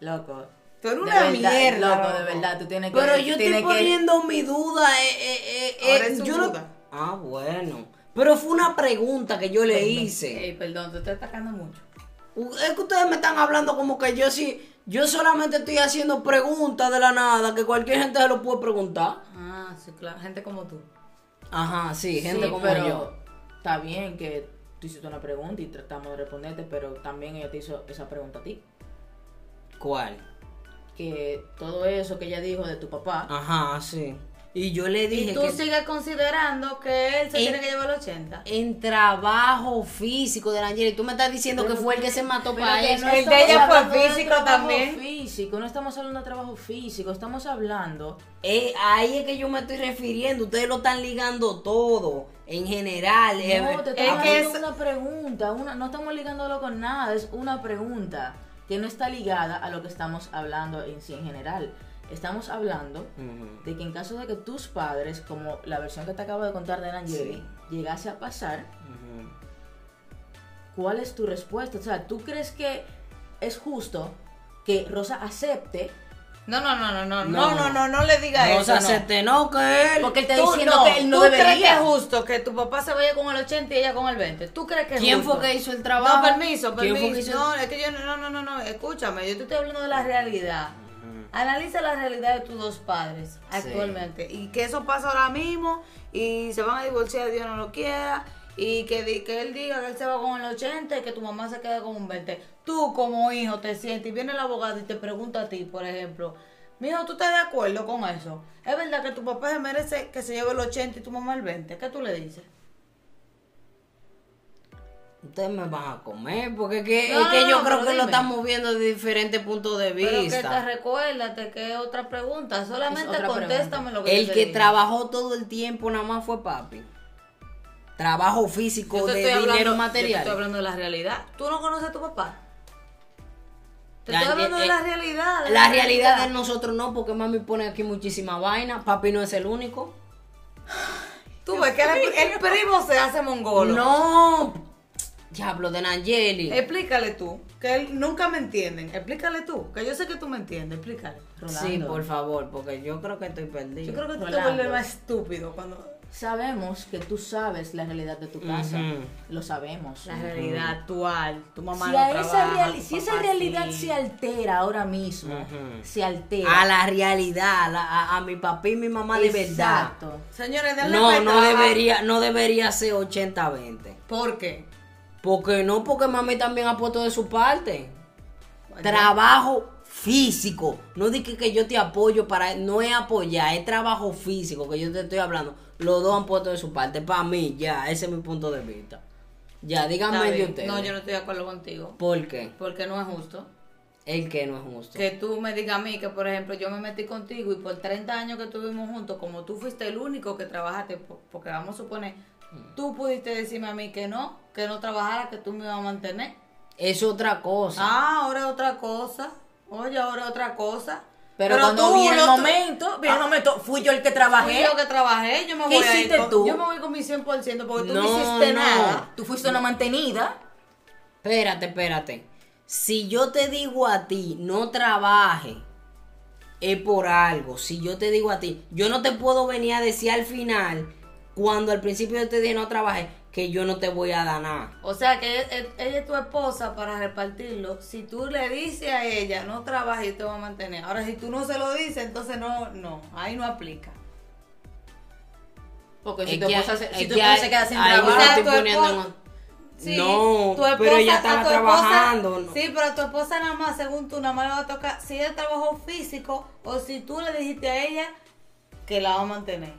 Loco. Tú eres una verdad, mierda. Loco, de verdad, tú tienes que. Pero yo estoy que- poniendo mi duda. Eh, eh, eh, Ahora es su yo no- duda. Ah, bueno. Pero fue una pregunta que yo le hice. Ey, perdón, te estoy atacando mucho. Es que ustedes me están hablando como que yo sí. Yo solamente estoy haciendo preguntas de la nada, que cualquier gente se lo puede preguntar. Ah, sí, claro. Gente como tú. Ajá, sí, gente Sí, como pero yo. Está bien que tú hiciste una pregunta y tratamos de responderte, pero también ella te hizo esa pregunta a ti. ¿Cuál? Que todo eso que ella dijo de tu papá, Ajá, sí. Y yo le dije Y tú que sigues considerando que él se tiene que llevar el 80. en trabajo físico de la Angela, y tú me estás diciendo que fue el que se mató para eso. no El de ella fue físico también. Físico, no estamos hablando de trabajo físico, estamos hablando Eh, ahí es que yo me estoy refiriendo. Ustedes lo están ligando todo. En general. eh, No, te es estamos que haciendo es- una pregunta, una, no estamos ligándolo con nada, es una pregunta que no está ligada a lo que estamos hablando en sí en general. Estamos hablando de que en caso de que tus padres, como la versión que te acabo de contar de Angeli, llegase a pasar. ¿cuál es tu respuesta? O sea, ¿tú crees que es justo que Rosa acepte? No, no, no, no, no, No. no, no, no, no le digas No eso. se no. acepte, no, que él. Porque él está diciendo no, que él no ¿Tú crees que debería. es justo que tu papá se vaya con el 80 y ella con el 20? ¿Tú crees que es ¿Quién justo? fue que hizo el trabajo? No, permiso, ¿Quién fue que permiso. No, es que yo no, no, no, no, escúchame, yo te estoy hablando de la realidad. Analiza la realidad de tus dos padres actualmente y que eso pasa ahora mismo y se van a divorciar, Dios no lo quiera y que, que él diga que él se va con el 80 y que tu mamá se queda con un 20. Tú como hijo te sientes y viene el abogado y te pregunta a ti, por ejemplo, mijo, ¿tú estás de acuerdo con eso? ¿Es verdad que tu papá se merece que se lleve el 80 y tu mamá el 20? ¿Qué tú le dices? Ustedes me van a comer, porque es que, No, es que no, yo no, creo pero que lo estamos viendo de diferentes puntos de Pero que te vista. recuérdate que es otra pregunta. Solamente otra contéstame lo que El yo te que trabajó todo el tiempo nada más fue papi. Trabajo físico Yo te de estoy dinero hablando- Yo te material. estoy hablando de la realidad. ¿Tú no conoces a tu papá? Te La- estoy hablando eh, de la eh, realidad. de La realidad de nosotros no, porque mami pone aquí muchísima vaina. Papi no es el único. Tú ves que el, el primo se hace mongolo. No. Diablo de Nangeli. Explícale tú, que él nunca me entienden. Explícale tú, que yo sé que tú me entiendes. Explícale. Sí, Rolando. por favor, porque yo creo que estoy perdido. Yo creo que tú te Rolando. vuelves más estúpido cuando... Sabemos que tú sabes la realidad de tu casa, lo sabemos. La realidad actual. Tu mamá Si, no esa, trabaja, reali- tu si esa realidad sí. se altera ahora mismo, se altera. A la realidad, a, la- a- a mi papá y mi mamá de verdad. Exacto. Señores, No, cuenta no debería, no debería ser 80-20. ¿Por qué? Porque no, porque mami también ha puesto de su parte. Trabajo físico. No dije que yo te apoyo para. No es apoyar, es trabajo físico que yo te estoy hablando. Los dos han puesto de su parte. Para mí, ya, ese es mi punto de vista. Ya, díganme de ustedes. No, yo no estoy de acuerdo contigo. ¿Por qué? Porque no es justo. El que no es justo. Que tú me digas a mí que, por ejemplo, yo me metí contigo y por 30 años que estuvimos juntos, como tú fuiste el único que trabajaste, po- porque vamos a suponer, tú pudiste decirme a mí que no, que no trabajara, que tú me ibas a mantener. Es otra cosa. Ah, ahora es otra cosa. Oye, ahora es otra cosa. Pero, cuando tú, viene el momento, viene el Ah. momento, fui yo el que Fui trabajé. yo que trabajé, yo me ¿Qué voy ir con- tú? Yo me voy con mi 100% porque tú no, No, hiciste no. nada. Tú fuiste una mantenida. Espérate, espérate. Si yo te digo a ti, no trabaje, es por algo. Si yo te digo a ti, yo no te puedo venir a decir al final, cuando al principio yo te dije no trabaje, que yo no te voy a dar nada. O sea que ella, ella es tu esposa para repartirlo. Si tú le dices a ella, no trabaja y te va a mantener. Ahora, si tú no se lo dices, entonces no, no, ahí no aplica. Porque si Es tu esposa se, es si tu que esposa se ahí- queda sin yo trabajo. lo O sea, estoy tu poniendo esposa- en- Sí, No, pero ella estaba esposa- trabajando, ¿no? Sí, pero a tu esposa nada más, según tú, nada más le va a tocar si ella trabajó físico o si tú le dijiste a ella que la va a mantener.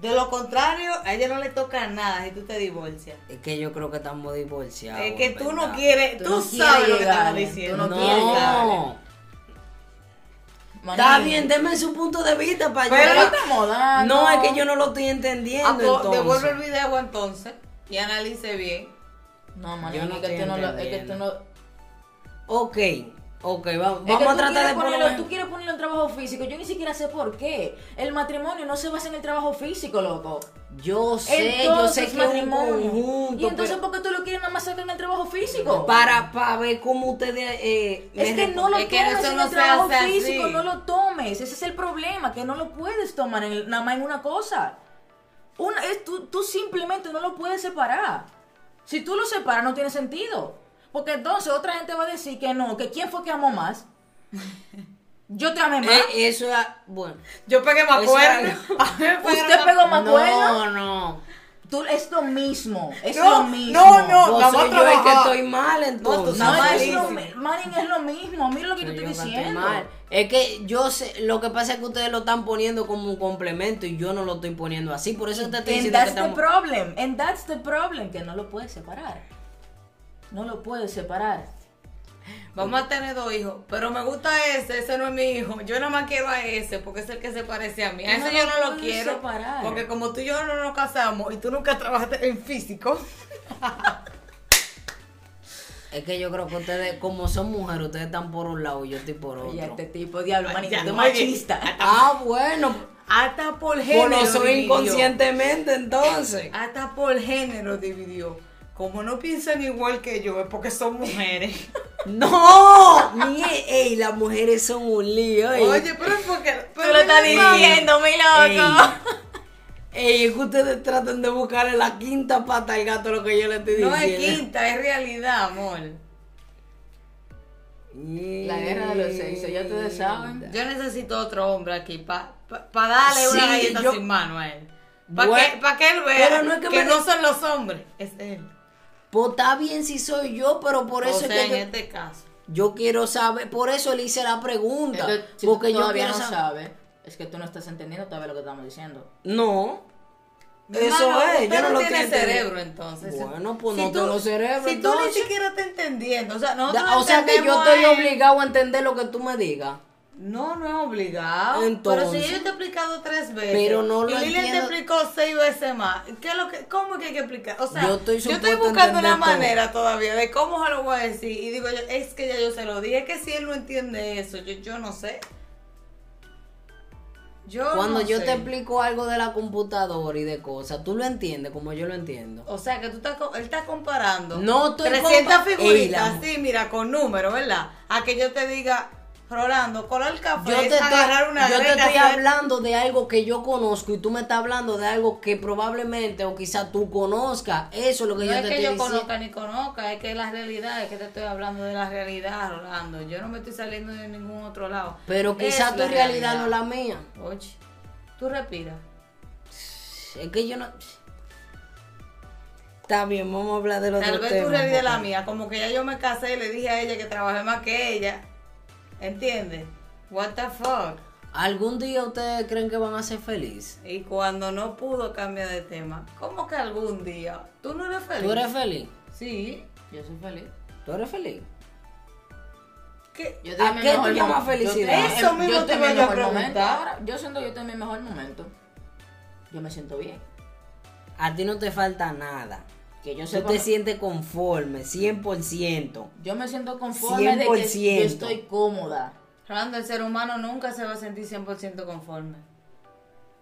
De lo contrario, a ella no le toca nada si tú te divorcias. Es que yo creo que estamos divorciados. es que tú no quieres, Tú tú, no sabes quieres lo que estamos diciendo. tú no. No. Está bien, denme su punto de vista para Pero yo. no estamos dando. No, es que yo no lo estoy entendiendo. Ah, pues, entonces. devuelve el video entonces y analice bien. No, no es que no es que tú no. Ok, ok, va- Es vamos que a tratar de ponerlo. Tú quieres ponerlo en trabajo físico. Yo ni siquiera sé por qué. El matrimonio no se basa en el trabajo físico, loco. Yo sé, yo sé que es un conjunto. Y entonces, pero ¿por qué tú lo quieres nada más sacar en el trabajo físico? para, para ver cómo ustedes. Eh, Es que no lo Es que tomes eso en no el trabajo así. físico, no lo tomes. Ese es el problema, que no lo puedes tomar en el- nada más en una cosa. Una, es, tú, tú simplemente no lo puedes separar. Si tú lo separas, no tiene sentido. Porque entonces otra gente va a decir que no, que quién fue que amó más. Yo te amé más. Eh, eso es. Bueno. Yo pegué más es- Usted pegó más cuerno. No, no. Tú, es lo mismo. Es No, lo mismo. no, no. Soy a yo el que trabajar. estoy mal entonces. No, Está es lo, Marín, es lo mismo. Mira lo que Soy te yo estoy diciendo. mal. Es que yo sé, lo que pasa es que ustedes lo están poniendo como un complemento y yo no lo estoy poniendo así. Por eso te estoy And diciendo que that's the problem. And that's the problem. Que no lo puedes separar. No lo puedes separar. Vamos a tener dos hijos, pero me gusta ese, ese no es mi hijo. Yo nada más quiero a ese porque es el que se parece a mí. A no ese yo no lo quiero. separar. Porque como tú y yo no nos casamos y tú nunca trabajaste en físico. Es que yo creo que ustedes, como son mujeres, ustedes están por un lado y yo estoy por otro. Oye, este tipo, diablo, manito, machista. Ah, bueno. Hasta por género. lo soy dividió. inconscientemente entonces. Hasta por género dividió. Como no piensan igual que yo, es porque son mujeres. No, ni ey, las mujeres son un lío. ey. Oye, pero es porque. Tú lo estás diciendo, mi loco. Ey, es que ustedes tratan de buscarle la quinta pata al gato lo que yo le estoy No diciendo. es quinta, es realidad, amor. La guerra de los sexos, ya ustedes saben. Yo necesito otro hombre aquí para darle una galleta yo- sin mano a él. Para Bueno, que, pa' que él vea pero no es que que, me- no son los hombres, es él. Pues está bien si soy yo, pero por eso o sea, es en que yo, este caso. yo quiero saber, por eso le hice la pregunta. Entonces, si porque tú yo todavía no saber. sabes, es que tú no estás entendiendo todavía lo que estamos diciendo. No. Eso es, yo no lo tiene cerebro entonces. Bueno, pues Si no tú- tengo cerebro, Si tú entonces. ni siquiera estás entendiendo, o sea, Da- o sea que yo estoy obligado a entender lo que tú me digas. No, no es obligado. Entonces. pero si yo te he explicado tres veces. Pero no lo Y Lilian entiendo. te explicó seis veces más. ¿Qué es lo que, ¿Cómo es que hay que explicar? O sea, Yo estoy buscando una todo. manera todavía de cómo se lo voy a decir. Y digo yo, es que ya yo se lo dije. Es que si él no entiende eso, yo, yo no sé. Yo Cuando no yo sé. te explico algo de la computadora y de cosas, tú lo entiendes como yo lo entiendo. O sea, que tú estás, él está comparando. No estoy 300 compa- Ey, figuritas, la- sí, mira, con números, ¿verdad? A que yo te diga, Rolando, colar el café Yo es te, estoy, agarrar una yo te estoy hacer- hablando de algo que yo conozco y tú me estás hablando de algo que probablemente o quizá tú conozcas. Eso es lo que No yo es te que estoy yo diciendo. conozca ni conozca, es que la realidad, es que te estoy hablando de la realidad, Rolando. Yo no me estoy saliendo de ningún otro lado. Pero quizá Es tu realidad, no la mía. Oye, tú respiras. Es que yo no. Está bien, vamos a hablar de los Tal vez tema. tu realidad es la mía. Como que ya yo me casé y le dije a ella que trabajé más que ella. ¿Entiendes? What the fuck? ¿Algún día ustedes creen que van a ser felices? Y cuando no pudo cambiar de tema, ¿cómo que algún día? ¿Tú no eres feliz? ¿Tú eres feliz? Sí. Yo soy feliz. ¿Tú eres feliz? ¿Qué? Yo estoy ¿A mi qué tú mejor llamas yo felicidad? en- Eso mismo yo te yo a preguntar. ahora. Yo siento yo estoy en mi mejor momento. Yo me siento bien. A ti no te falta nada. Que yo Tú te sientes conforme, 100%. Yo me siento conforme de que 100%. yo estoy cómoda. Rolando, el ser humano nunca se va a sentir 100% conforme.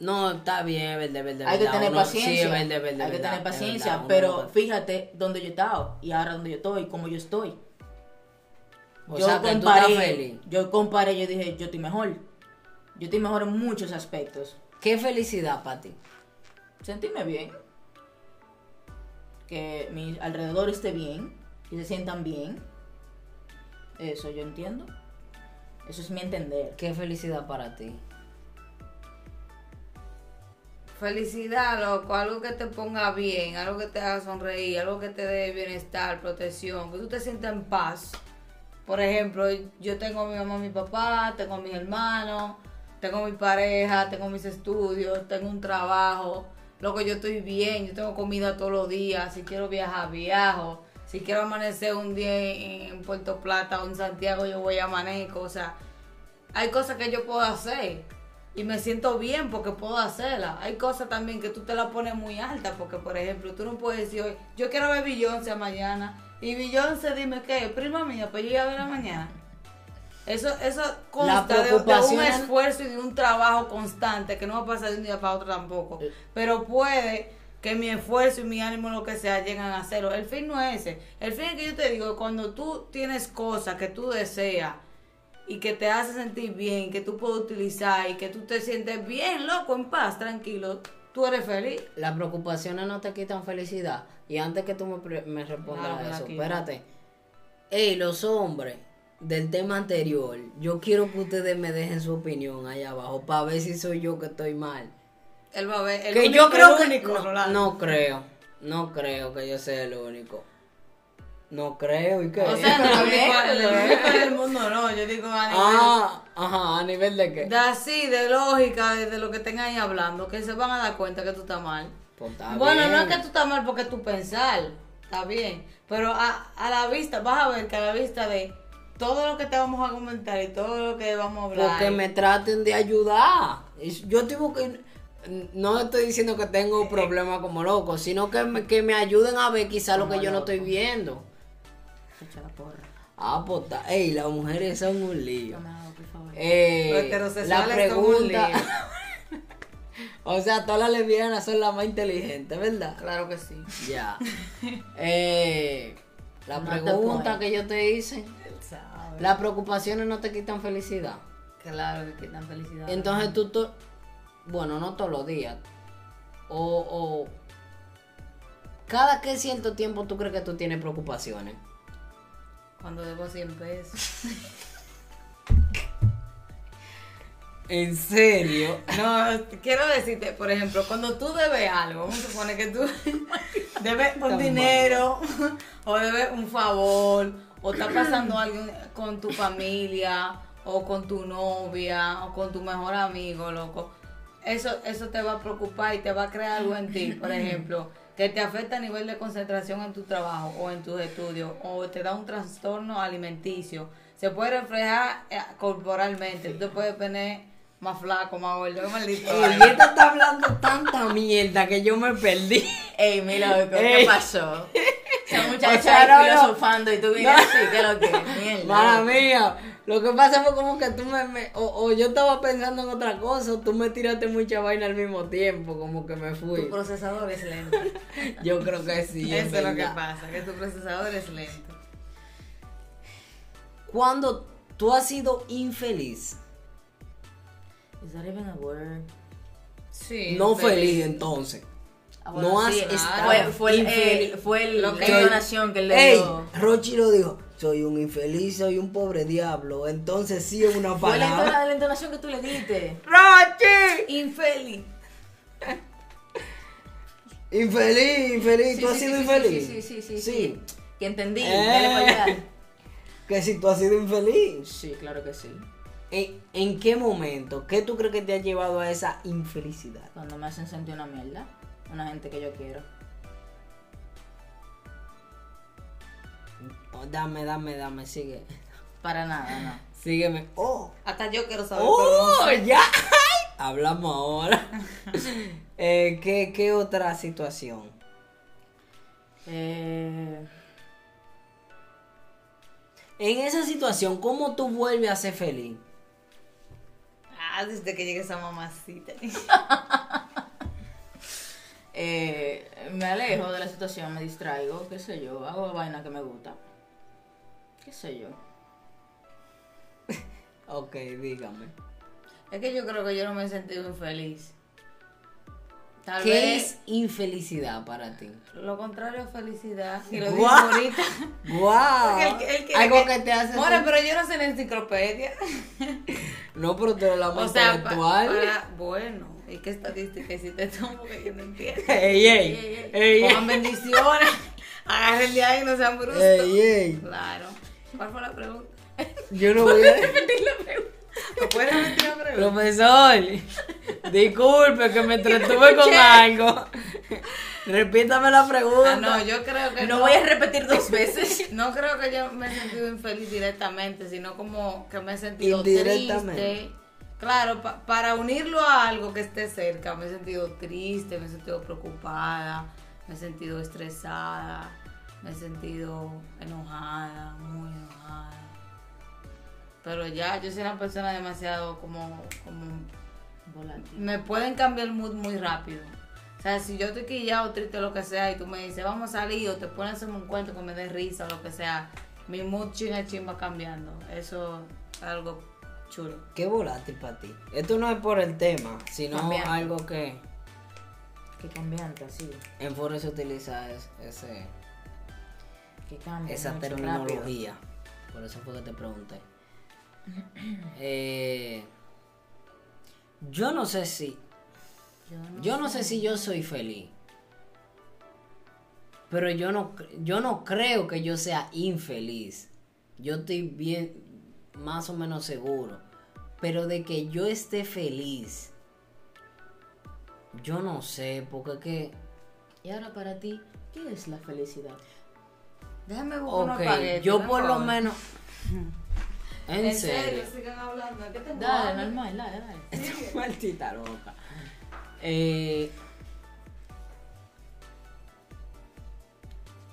No, está bien, es verdad, verdad. Hay que tener paciencia. Hay que tener paciencia. pero fíjate dónde yo he estado y ahora dónde yo estoy, cómo yo estoy. O yo sea, que tú comparé, estás feliz. yo comparé, yo dije, yo estoy mejor. Yo estoy mejor en muchos aspectos. ¿Qué felicidad para ti? Sentirme bien. Que mi alrededor esté bien, que se sientan bien. Eso yo entiendo. Eso es mi entender. ¿Qué felicidad para ti? Felicidad, loco, algo que te ponga bien, algo que te haga sonreír, algo que te dé bienestar, protección, que tú te sientas en paz. Por ejemplo, yo tengo a mi mamá, a mi papá, tengo a mis hermanos, tengo mi pareja, tengo mis estudios, tengo un trabajo. Loco, yo estoy bien, yo tengo comida todos los días, si quiero viajar, viajo. Si quiero amanecer un día en Puerto Plata o en Santiago, yo voy a amanezco. O sea, hay cosas que yo puedo hacer y me siento bien porque puedo hacerlas. Hay cosas también que tú te la pones muy alta porque, por ejemplo, tú no puedes decir hoy, yo quiero ver Beyoncé mañana y Beyoncé dime qué, prima mía, pues yo iba a ver la mañana. Eso, eso consta de- de, un esfuerzo y de un trabajo constante que no va a pasar de un día para otro tampoco. Eh. Pero puede que mi esfuerzo y mi ánimo, lo que sea, llegan a hacerlo. El fin no es ese. El fin es que yo te digo, cuando tú tienes cosas que tú deseas y que te hace sentir bien, que tú puedes utilizar y que tú te sientes bien, loco, en paz, tranquilo, tú eres feliz. Las preocupaciones no te quitan felicidad. Y antes que tú me, respondas a eso, espérate. Ey, los hombres del tema anterior, yo quiero que ustedes me dejen su opinión ahí abajo para ver si soy yo que estoy mal. Él va a ver. El que único- yo creo el que único, no, Rolando. no creo, no creo que yo sea el único. No creo y que O sea, no, el único- del mundo no, yo digo a nivel Ah, ajá, a nivel de qué. de así, de lógica, de, lo que estén ahí hablando, que se van a dar cuenta que tú estás mal. Pues está bueno, no es que tú estás mal porque tú pensar, está bien, pero a, a la vista, vas a ver que a la vista de todo lo que te vamos a comentar y todo lo que vamos a hablar. Porque me traten de ayudar. Y Yo tengo que. No estoy diciendo que tengo problemas como loco, sino que me, que me ayuden a ver quizá lo que yo no estoy viendo. Echa la porra. Ah, pues. Ey, las mujeres son un lío. Agua, por favor. Eh, Los la heterosexuales son un pregunta. lío. o sea, todas las lesbianas son las más inteligentes, ¿verdad? Claro que sí. Ya. Eh, la pregunta que yo te hice. ¿Las preocupaciones no te quitan felicidad? Claro que quitan felicidad. Entonces tú, to- bueno, no todos los días, o, o cada que cierto tiempo tú crees que tú tienes preocupaciones. Cuando debo 100 pesos. ¿En serio? No, quiero decirte, por ejemplo, cuando tú debes algo, vamos a suponer que tú debes un dinero o debes un favor o está pasando algo con tu familia o con tu novia o con tu mejor amigo, loco. Eso, eso te va a preocupar y te va a crear algo en ti, por ejemplo, que te afecta a nivel de concentración en tu trabajo o en tus estudios o te da un trastorno alimenticio. Se puede reflejar eh, corporalmente, tú te puedes poner más flaco, más gordo, qué maldito. Ey, esta está hablando tanta mierda que yo me perdí. Ey, mira, loco, Ey. ¿qué pasó? Esa muchacha O sea, no, y tú vienes No. así, ¿qué es lo que? Mierda. Mala loco. mía, lo que pasa fue como que tú me, me- o, o yo estaba pensando en otra cosa, o tú me tiraste mucha vaina al mismo tiempo, como que me fui. Tu procesador es lento. Yo creo que sí. Eso es lo que pasa, que tu procesador es lento. Cuando tú has sido infeliz, Is that even a word? Sí. no feliz entonces. Ah, No has sí, estado Fue, fue, el, eh, fue el- Lo la que- entonación que él le dio. Rochi lo dijo, soy un infeliz, soy un pobre diablo. Entonces sí es una Fue la, palabra. la entonación que tú le diste. ¡Rochi! Infeliz. Infeliz, infeliz, Sí, ¿tú has sido sí, infeliz? Sí, sí, sí, sí. Que entendí. Eh. Que si tú has sido infeliz. Sí, claro que sí. ¿En, en qué momento? ¿Qué tú crees que te ha llevado a esa infelicidad? Cuando me hacen sentir una mierda. Una gente que yo quiero. Oh, dame, dame, dame, sigue. Para nada, no. Sígueme. ¡Oh! Hasta yo quiero saber. ¡Oh! ¡Ya! Hablamos ahora. Eh, ¿qué, ¿Qué otra situación? Eh, En esa situación, ¿cómo tú vuelves a ser feliz? Ah, desde que llegue esa mamacita. eh, me alejo de la situación, me distraigo, qué sé yo, hago vaina que me gusta. Qué sé yo. Ok, dígame. Es que yo creo que yo no me he sentido infeliz. Tal ¿Qué vez es infelicidad para ti? lo contrario es felicidad. Y lo digo Guau. ahorita. ¡Wow! Porque él- él quiere Algo que te hace. Bueno, pero yo no sé la enciclopedia. No, pero tú eres la O sea, pa- intelectual. para- bueno, ¿y qué estadística hiciste tú? Porque yo no entiendo. Ey, ey, ey, ey. Pongan bendiciones. Agarren de ahí, no sean bruscos. Ey, ey. Claro. ¿Cuál fue la pregunta? Yo no voy a. ¿Me puedes repetir la pregunta? Profesor, disculpe que me entretuve con algo. Repítame la pregunta. Ah, no, yo creo que No voy a repetir dos veces. No creo que yo me he sentido infeliz directamente, sino como que me he sentido Indirectamente. triste. Claro, pa- para unirlo a algo que esté cerca, me he sentido triste, me he sentido preocupada, me he sentido estresada, me he sentido enojada, muy enojada. Pero ya, yo soy una persona demasiado como, como Volátil. me pueden cambiar el mood muy rápido. O sea, si yo estoy quillado, triste, lo que sea, y tú me dices, vamos a salir, o te pones a hacerme un cuento que me dé risa, o lo que sea, mi mood chin a chin va cambiando. Eso es algo chulo. Qué volátil para ti. Esto no es por el tema, sino Cambiante. algo que Qué cambiante, así. en Forest se utiliza es- ese, Que cambia. esa terminología. Por eso fue que te pregunté. Eh, yo no sé si. Yo no sé si yo soy feliz. Pero yo no, yo no creo que yo sea infeliz. Yo estoy bien, más o menos seguro. Pero de que yo esté feliz, yo no sé, porque es que... Y ahora para ti, ¿qué es la felicidad? Déjame buscar unos Ok, espaguetis, yo por lo menos... En, En serio. serio, sigan hablando. ¿Qué te Dale, normal, dale, dale. Maldita loca. Eh,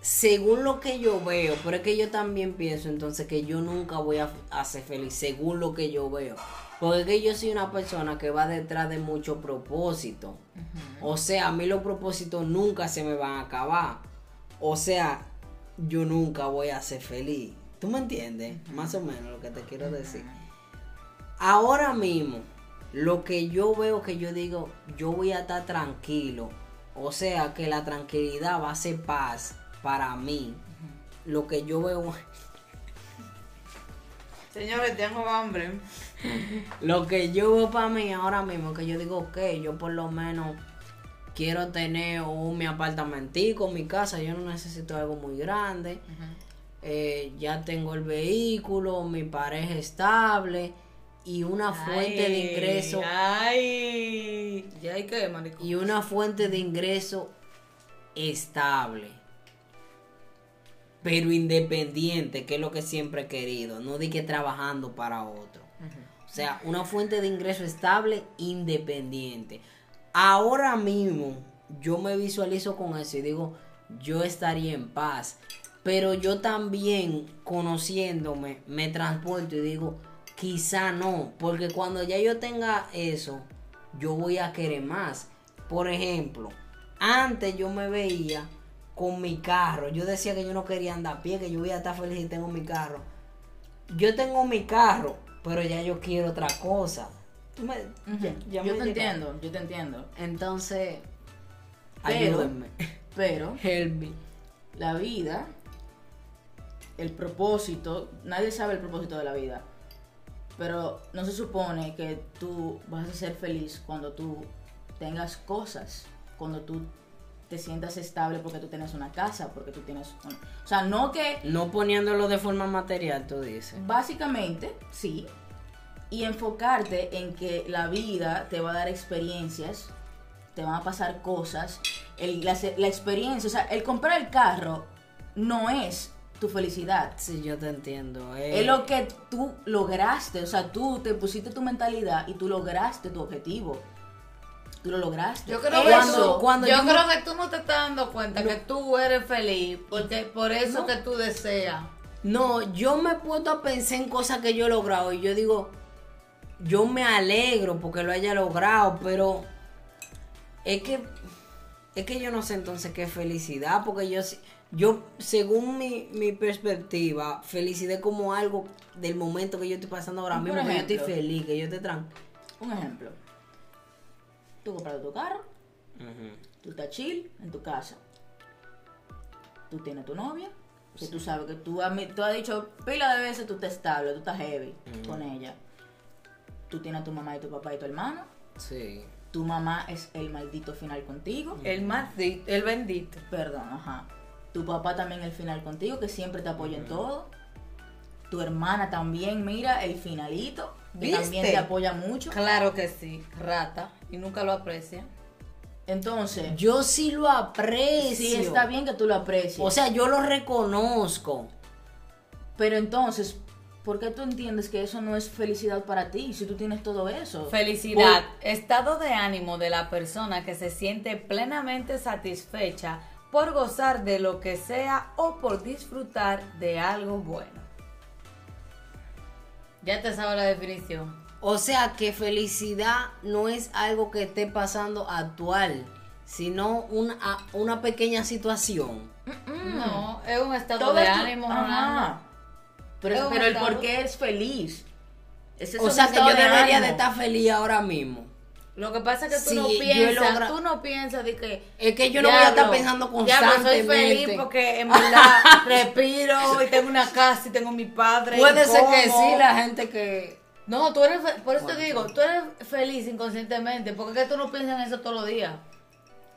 según lo que yo veo, pero es que yo también pienso entonces que yo nunca voy a, a ser feliz, según lo que yo veo. Porque yo soy una persona que va detrás de mucho propósito. O sea, a mí los propósitos nunca se me van a acabar. O sea, yo nunca voy a ser feliz. ¿Tú me entiendes? Más o menos lo que te quiero decir. Ahora mismo, lo que yo veo que yo digo, yo voy a estar tranquilo. O sea, que la tranquilidad va a ser paz para mí. Lo que yo veo, Señores, tengo hambre. lo que yo veo para mí ahora mismo, que yo digo, ok, yo por lo menos quiero tener un mi apartamentico, mi casa, yo no necesito algo muy grande. Eh, ya tengo el vehículo, mi pareja estable y una fuente de ingreso Ay, ya hay que, y una fuente de ingreso estable. Pero independiente, que es lo que siempre he querido. No di que trabajando para otro. O sea, una fuente de ingreso estable, independiente. Ahora mismo, yo me visualizo con eso y digo, yo estaría en paz. Pero yo también, conociéndome, me transporto y digo, quizá no. Porque cuando ya yo tenga eso, yo voy a querer más. Por ejemplo, antes yo me veía con mi carro. Yo decía que yo no quería andar a pie, que yo voy a estar feliz si tengo mi carro. Yo tengo mi carro, pero ya yo quiero otra cosa. Tú me- ya- ya yo me te llega. entiendo, yo te entiendo. Entonces, Pero- ayúdenme. Pero Help me. la vida, el propósito, nadie sabe el propósito de la vida. Pero no se supone que tú vas a ser feliz cuando tú tengas cosas, cuando tú te sientas estable porque tú tienes una casa, porque tú tienes... un- O sea, no que No poniéndolo de forma material, tú dices. Básicamente, sí. Y enfocarte en que la vida te va a dar experiencias, te van a pasar cosas. El- la, la experiencia, o sea, el comprar el carro no es tu felicidad. Sí, yo te entiendo. eh. Es lo que tú lograste, o sea, tú te pusiste tu mentalidad y tú lograste tu objetivo. Tú lo lograste. Yo creo, que Cuando- tú, cuando yo yo me- creo que tú no te estás dando cuenta que tú eres feliz, porque por eso No. que tú deseas. No, yo me he puesto a pensar en cosas que yo he logrado y yo digo, yo me alegro porque lo haya logrado, pero es que es que yo no sé entonces qué felicidad, porque yo yo según mi, mi perspectiva, felicidad es como algo del momento que yo estoy pasando ahora mismo, que yo estoy feliz, que yo estoy tranquilo. Un ejemplo. Tú compraste tu carro. Tú estás chill en tu casa. Tú tienes tu novia. Que tú sabes que tú, has mi- tú has dicho pila de veces tú estás estable, tú estás heavy con ella. Tú tienes a tu mamá y tu papá y tu hermano. Sí. Tu mamá es el maldito final contigo. El maldito, el bendito. Perdón, ajá. Tu papá también el final contigo, que siempre te apoya en todo. Tu hermana también, mira, el finalito, que ¿Viste? también te apoya mucho. Claro que sí, rata. Y nunca lo aprecia. Entonces, Yo sí lo aprecio. sí está bien que tú lo aprecies. O sea, yo lo reconozco. pero entonces, ¿por qué tú entiendes que eso no es felicidad para ti si tú tienes todo eso? Felicidad, estado de ánimo de la persona que se siente plenamente satisfecha por gozar de lo que sea o por disfrutar de algo bueno. Ya te sabes la definición. O sea, que felicidad no es algo que esté pasando actual, sino una, una pequeña situación. No, es un estado Todo de esto- ánimo. Pero, pero el por qué es feliz. Ese es O sea, que yo debería de estar feliz ahora mismo. Lo que pasa es que tú Sí, no piensas, logra- tú no piensas de que Es que yo no voy a estar "Diablo, pensando diablo, soy constantemente. feliz porque en verdad respiro y tengo una casa y tengo mi padre. y Puede ser que como". sí, la gente que... No, tú eres, por eso te digo, tú eres feliz inconscientemente, porque es que tú no piensas en eso todos los días.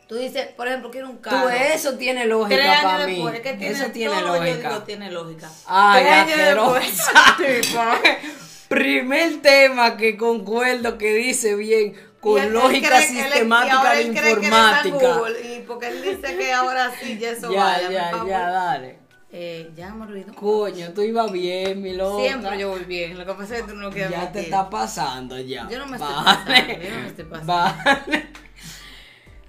Tú dices, por ejemplo, quiero un carro. Tú, eso tiene Tres lógica años para mí. después, es que tiene, eso tiene todo, yo lógica. digo, tiene lógica. Ay, Tres años. Primer tema que concuerdo que dice bien, con él- él lógica cree que él- y sistemática ahora de él cree que él está en informática. Google, y porque él dice que ahora sí, ya eso ya, vaya, ya, ya, dale. Eh, ya me olvidó. Coño, tú ibas bien, mi loca. Siempre yo voy bien, lo que pasa es que tú no quieres Ya te admitir. está pasando ya. Yo no me estoy Vale. pasando, yo no me estoy pasando. Vale.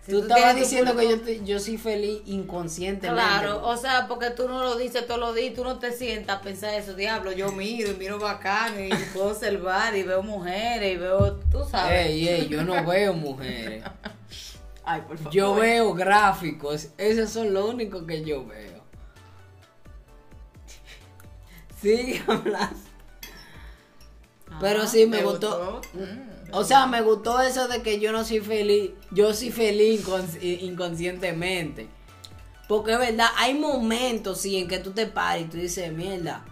Si tú tú estabas diciendo que yo, te- yo soy feliz inconscientemente. Claro, o sea, porque tú no lo dices todos los días, tú no te sientas a pensar eso, diablo, yo miro y miro bacán y puedo observar y veo mujeres y veo, tú sabes. Ey, ey, yo no veo mujeres. Ay, por favor. Yo veo gráficos. Esos son lo único que yo veo. Sigue hablando. Pero sí me ¿te gustó. Mm. O sea, me gustó eso de que yo no soy feliz. Yo soy feliz incons- inconscientemente. Porque es verdad, hay momentos sí en que tú te paras y tú dices, mierda.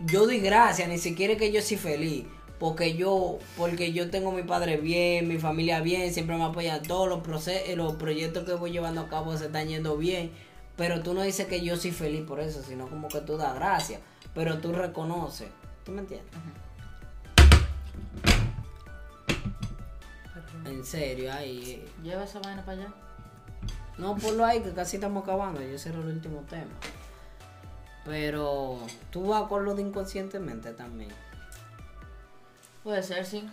Yo doy gracias, ni siquiera que yo soy feliz. Porque yo, porque yo tengo mi padre bien, mi familia bien, siempre me apoyan todos los procesos, los proyectos que voy llevando a cabo se están yendo bien. Pero tú no dices que yo soy feliz por eso, sino como que tú das gracias. Pero tú reconoces. ¿Tú me entiendes? En serio, ahí. eh. Lleva esa vaina para allá. No, ponlo ahí, que casi estamos acabando. Yo seré el último tema. Pero tú vas con lo de inconscientemente también. Puede ser, sí.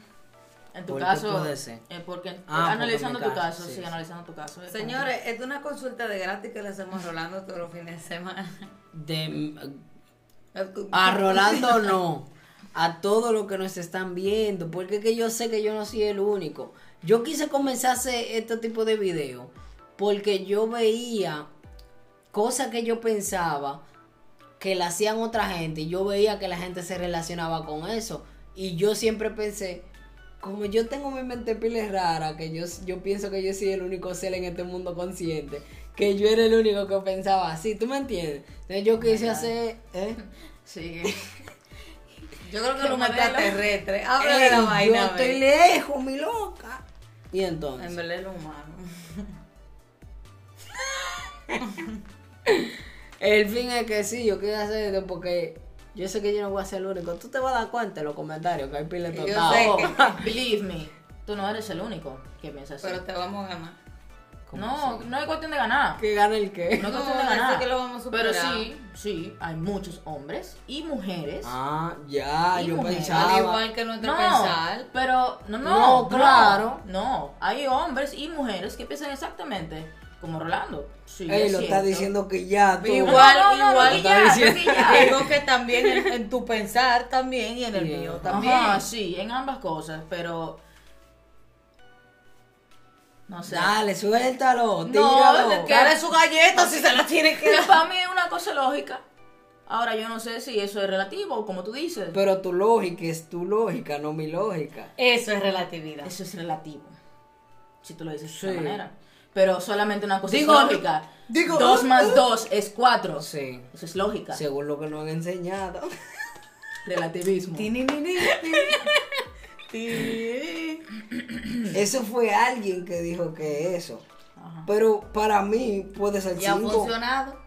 En tu ¿Por qué caso. puede ser? eh, porque Ah, analizando tu caso, caso, sí, sí, sí. analizando tu caso. es como Señores, es una consulta de gratis que le hacemos a Rolando todos los fines de semana. De, a Rolando no. A todos los que nos están viendo. Porque es que yo sé que yo no soy el único. Yo quise comenzar a hacer este tipo de videos. Porque yo veía cosas que yo pensaba que la hacían otra gente. Y yo veía que la gente se relacionaba con eso. Y yo siempre pensé, como yo tengo mi mente piles rara, que yo, yo pienso que yo soy el único ser en este mundo consciente, que yo era el único que pensaba así, ¿tú me entiendes? Entonces yo quise hacer... ¿eh? Sigue. Yo creo que ¿Qué los modelo? extraterrestres. Habla de Ey, la yo vaina. estoy ve. lejos, mi loca. Y entonces... En verdad es lo humano. El fin es que sí, yo quiero hacer esto porque yo sé que yo no voy a ser el único. Tú te vas a dar cuenta en los comentarios que hay pile Yo total. sé Oh, que- believe me, tú no eres el único que piensa así. Pero te vamos a ganar. ¿Cómo no, así? no hay cuestión de ganar. ¿Que gane el qué? No es No, cuestión de ganar. que lo vamos a Pero superar. sí, sí, hay muchos hombres y mujeres. Ah, ya, yo mujeres. pensaba. Al igual que nuestro no, pensar. pero No, no, claro. No, hay hombres y mujeres que piensan exactamente como Rolando. Sí, Ey, lo está diciendo que ya. tú. Igual, No, no, no, igual. no, que ya, que. Digo que también en, en tu pensar también y en el Yeah. mío también. Ajá, sí, en ambas cosas, pero no sé. Dale, suéltalo, No, tíralo. que haga su galleta si se la tiene que Que dar. para mí es una cosa lógica. Ahora yo no sé si eso es relativo, como tú dices. Pero tu lógica es tu lógica, no mi lógica. Eso es relatividad. Eso es relativo. si tú lo dices de esa manera. Pero solamente una cosa Digo, es lógica. digo, dos uh, más dos es cuatro. Sí. Eso es lógica. Según lo que nos han enseñado. Relativismo. Tininini, tin. Eso fue alguien que dijo que eso. Ajá. Pero para mí puede ser Y ha funcionado.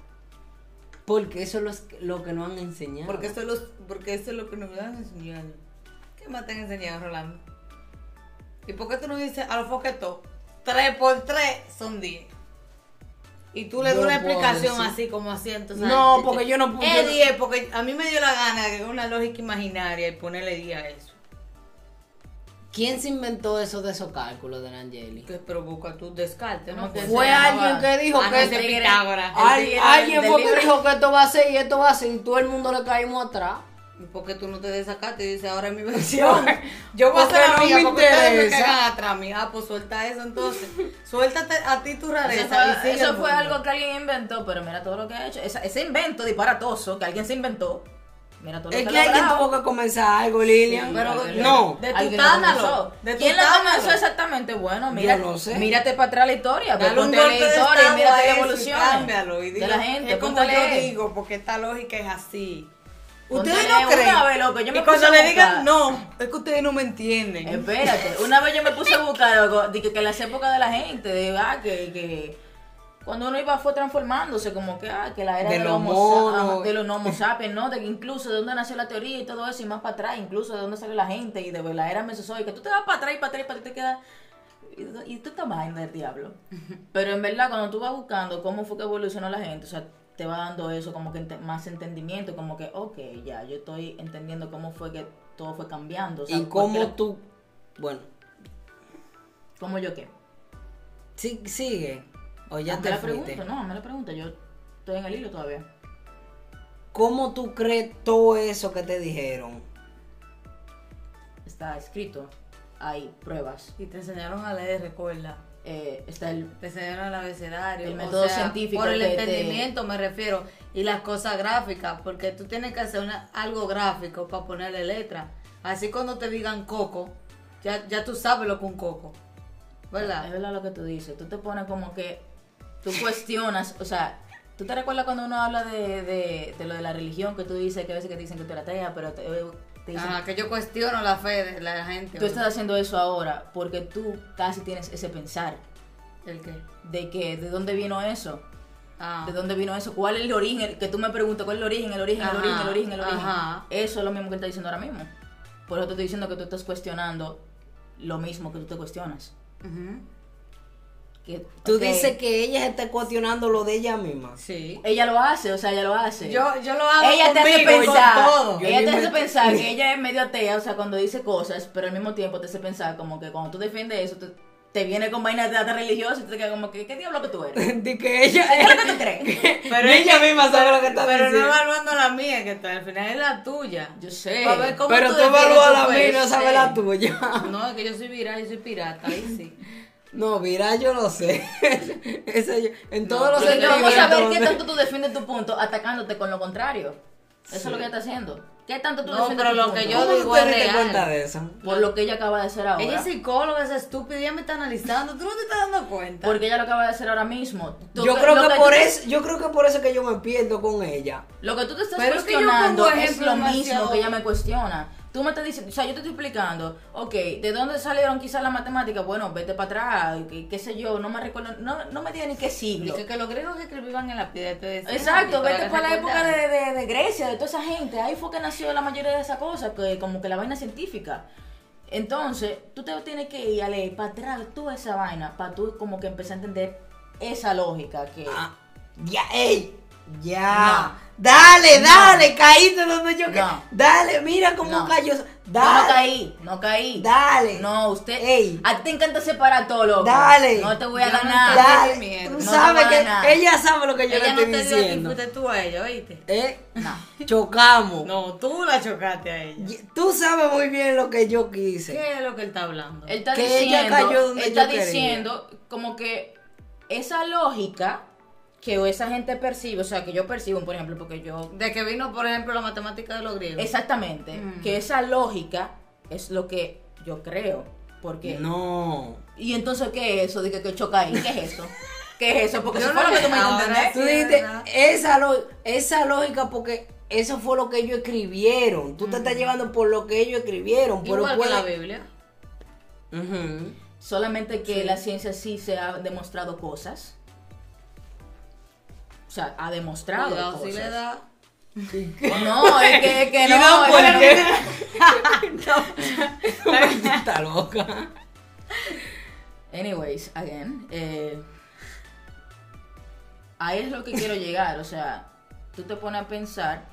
Porque eso es lo, lo que nos han enseñado. Porque eso, es los, porque eso es lo que nos dan enseñando. ¿Qué más te han enseñado, Rolando? ¿Y por qué tú no dices a los foquetos? 3 por 3 son 10. Y tú le das una explicación así como así, entonces. No, porque yo no- Es yo no- 10, porque a mí me dio la gana de una lógica imaginaria y ponerle 10 a eso. ¿Quién se inventó eso de esos cálculos de Angeli? Que provoca tu descarte, ¿no? Que Fue alguien que dijo que tigre- Pitágoras. Alguien fue que dijo que esto va a ser y esto va a ser y todo el mundo le caímos atrás. ¿Y por qué tú no te desacaste y dices ahora es mi versión? Yo voy a Porque ser no amiga me porque ustedes me interesa. cagan atrás, amiga. Ah, pues suelta eso entonces. Suéltate a ti tu rareza. Eso fue, eso fue algo que alguien inventó, pero mira todo lo que ha hecho. Esa- ese invento disparatoso que alguien se inventó. Mira todo lo Es que que alguien tuvo que comenzar algo, Lilian. Sí, pero no. de tu alguien lo tánalo, comenzó. de tu ¿Quién lo tánalo. comenzó exactamente? Bueno, mira, Yo no sé. mírate para atrás la historia, pues Dale un ponte a golpe leer de historia y mírate la y evolución cámbialo y de dilo, la gente. Es como yo digo, porque esta lógica es así. Ustedes no creen. una vez, loco, yo me y cuando le digan no, es que ustedes no me entienden. Espérate, una vez yo me puse a buscar de que, que las épocas de la gente, de ah, que, que cuando uno iba fue transformándose, como que ah, que la era De de, los homo, de los homo sapiens, ¿no? De que incluso de dónde nació la teoría y todo eso, y más para atrás, incluso de dónde salió la gente y de la era mesozoica. Tú te vas para atrás y para atrás y para atrás y te quedas. Y, tú estás vaina del diablo. Pero en verdad, cuando tú vas buscando cómo fue que evolucionó la gente, o sea, te va dando eso como que más entendimiento, como que, ok, ya, yo estoy entendiendo cómo fue que todo fue cambiando. O sea, y cómo tú. Bueno, ¿Cómo yo qué? sí, sigue. O ya Hazme te la fuiste. pregunta, no, me la pregunta, yo estoy en el hilo todavía. ¿Cómo tú crees todo eso que te dijeron? Está escrito, hay pruebas. Y te enseñaron a leer, recuerda. Eh, está el... Te enseñaron el abecedario. El o método sea, científico Por el que te- entendimiento me refiero. Y las cosas gráficas, porque tú tienes que hacer una- algo gráfico para ponerle letra. Así cuando te digan coco, ya, ya tú sabes lo que un coco. Es ¿Verdad? verdad lo que tú dices, tú te pones como que tú cuestionas, o sea, ¿tú te recuerdas cuando uno habla de, de, de lo de la religión que tú dices que a veces que te dicen que tú eres atea, pero te, Ajá, que yo cuestiono la fe de la gente. tú estás haciendo eso ahora porque tú casi tienes ese pensar ¿El qué? de que de dónde vino eso, Ah. ¿De dónde vino eso? ¿Cuál es el origen? Que tú me preguntas, ¿cuál es el origen? El origen, el origen, el origen, el origen. ajá. Eso es lo mismo que él está diciendo ahora mismo. Por eso te estoy diciendo que tú estás cuestionando lo mismo que tú te cuestionas. Ujú. Que, Tú dices que ella se está cuestionando lo de ella misma. Sí. Ella lo hace, o sea, ella lo hace. Yo, yo lo hago ella te hace con pensar, todo. Ella te me- hace pensar que ella es medio atea, o sea, cuando dice cosas, pero al mismo tiempo te hace pensar como que cuando tú defiendes eso, te, te viene con vainas de data religiosa y tú te quedas como que, ¿qué diablo que tú eres? de que ella. ¿Qué es lo que tú crees? Pero ella misma sabe lo que está Pero no diciendo. evaluando la mía, que al final es la tuya. Yo sé. Ver cómo Pero tú defiendes evalúas la mía y no sabes la tuya. No, es que yo soy viral, yo soy pirata, ahí sí. No, mira, yo lo sé. Ese yo- en todos No, los pero vamos a sentimientos. ver qué tanto tú defiendes tu punto atacándote con lo contrario. Eso es lo que ella está haciendo. ¿Qué tanto tú No, defiendes pero tu lo punto? que yo ¿Cómo tú digo te es diste real. cuenta de eso? Por lo que ella acaba de hacer ahora. Ella es psicóloga, es estúpida, ella me está analizando. ¿Tú no te estás dando cuenta? Porque ella lo acaba de hacer ahora mismo. Tú- Yo creo lo que tú por te- eso, yo creo que por eso que yo me pierdo con ella. Lo que tú te estás Pero es que yo cuestionando pongo es lo mismo demasiado- que ella me cuestiona. Tú me estás diciendo, o sea, yo te estoy explicando, ok, ¿de dónde salieron quizás las matemáticas? Bueno, vete para atrás, qué, sé yo, no me recuerdo, no, no me diga ni qué siglo. Dice que los griegos que escribían en la piedra Exacto, vete para la época de, de- de Grecia, de toda esa gente. Ahí fue que nació la mayoría de esas cosas, que como que la vaina científica. Entonces, tú te tienes que ir a leer para atrás toda esa vaina, para tú como que empezar a entender esa lógica que... Ah, ya, ey, ya. No. Dale, No. dale, caíste donde yo que. No. Dale, mira cómo No. cayó. Dale. no caí, no caí. Dale. No, usted... Ey. A ti te encanta separar todo, loco. Dale. No te voy a Yo no ganar. Dale. Tú No sabes que ella sabe lo que yo Ella le no estoy diciendo. fuiste tú a ella, ¿oíste? ¿Eh? No. Chocamos. No, tú la chocaste a ella. Tú sabes muy bien lo que yo quise. ¿Qué es lo que él está hablando? Él está Que ella diciendo, cayó donde él está yo quería. diciendo como que esa lógica que esa gente percibe, o sea, que yo percibo, por ejemplo, porque yo De que vino, por ejemplo, la matemática de los griegos. exactamente, Mm. que esa lógica es lo que yo creo. ¿Por qué? No. ¿Y entonces qué es eso? Dije que choca ahí. ¿Qué es eso? ¿Qué es eso? Porque Yo eso no fue lo que tú me entendés. Tú dijiste esa, lo- esa lógica porque eso fue lo que ellos escribieron. Tú te estás llevando por lo que ellos escribieron. Pero Igual que puede- la Biblia. Solamente que la ciencia sí se ha demostrado cosas. O sea, ha demostrado Cuidado cosas. si le da. No, es que, es que ¿Y no. no, es por que- qué? Está loca. Anyways, again, eh, ahí es lo que quiero llegar, o sea, tú te pones a pensar,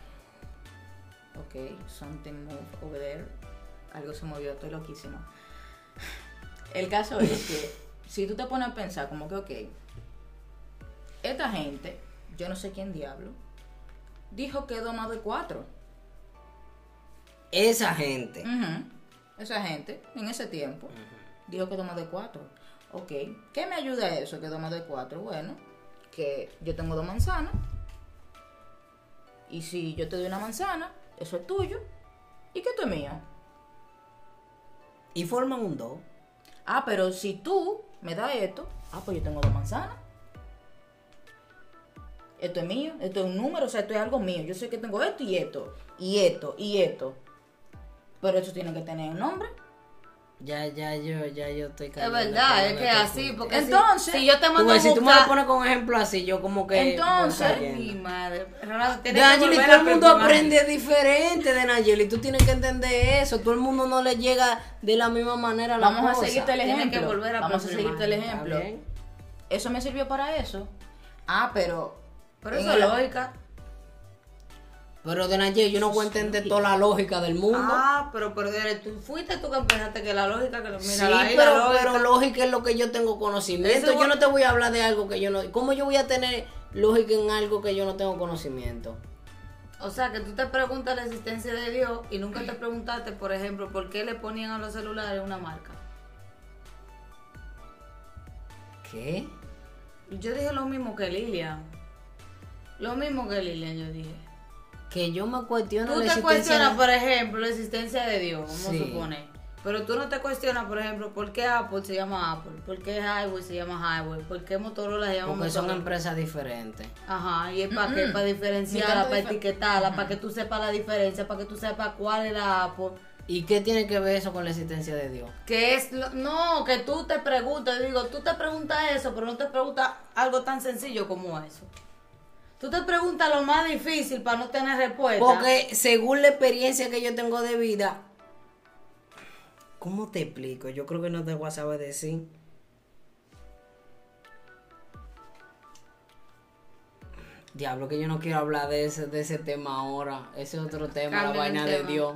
ok, something moved over there, algo se movió, estoy loquísimo. El caso es que si tú te pones a pensar como que, ok, esta gente, yo no sé quién diablo, dijo que 2 más de 4. Esa gente. Esa gente, en ese tiempo, dijo que 2 más de 4. Ok, ¿qué me ayuda eso que 2 más de 4? Bueno, que yo tengo dos manzanas. Y si yo te doy una manzana, eso es tuyo. ¿Y que esto es mío? Y forman un do. Ah, pero si tú me das esto, ah, pues yo tengo dos manzanas. Esto es mío, esto es un número, o sea, esto es algo mío. Yo sé que tengo esto y esto, y esto, y esto. Pero eso tiene que tener un nombre. Ya, ya, yo, ya, yo estoy Es verdad, es que así, punto. porque si- Entonces, si, yo te mando ves, a si tú me lo pones con un ejemplo así, yo como que. Entonces. Mi madre. Nayeli, todo el mundo aprende diferente de Nayeli. Tú tienes que entender eso. Todo el mundo no le llega de la misma manera a la Vamos a seguirte el ejemplo. que volver a Vamos a seguirte el ¿Está ejemplo. Eso me sirvió para eso. Ah, pero. Pero eso es el- lógica. Pero de Nayeli, yo no voy a entender toda la lógica del mundo. Ah, pero, pero tú fuiste tú que empezaste que la lógica, que lo mira, sí, ahí pero, la lógica. pero lógica es lo que yo tengo conocimiento. Eso yo no te voy a hablar de algo que yo no. ¿Cómo yo voy a tener lógica en algo que yo no tengo conocimiento? O sea, que tú te preguntas la existencia de Dios y nunca te preguntaste, por ejemplo, por qué le ponían a los celulares una marca. ¿Qué? Yo dije lo mismo que Lilian. Lo mismo que Lilian, yo dije. Que yo me cuestiono Tú la te existencia cuestionas, de- por ejemplo, la existencia de Dios, vamos Sí. a suponer. Pero tú no te cuestionas, por ejemplo, por qué Apple se llama Apple, por qué Highway se llama Highway, por qué Motorola se llama Porque son empresas diferentes. Ajá, y es para qué, para diferenciarla, para difer- etiquetarla, para que tú sepas la diferencia, para que tú sepas cuál es la Apple. ¿Y qué tiene que ver eso con la existencia de Dios? Que es lo- no, que tú te preguntas, digo, tú te preguntas eso, pero no te preguntas algo tan sencillo como eso. Tú te preguntas lo más difícil para no tener respuesta. Porque según la experiencia que yo tengo de vida, ¿cómo te explico? Yo creo que no te voy a saber decir. Diablo, que yo no quiero hablar de ese, de ese tema ahora. Ese es otro tema, la vaina de. Dios.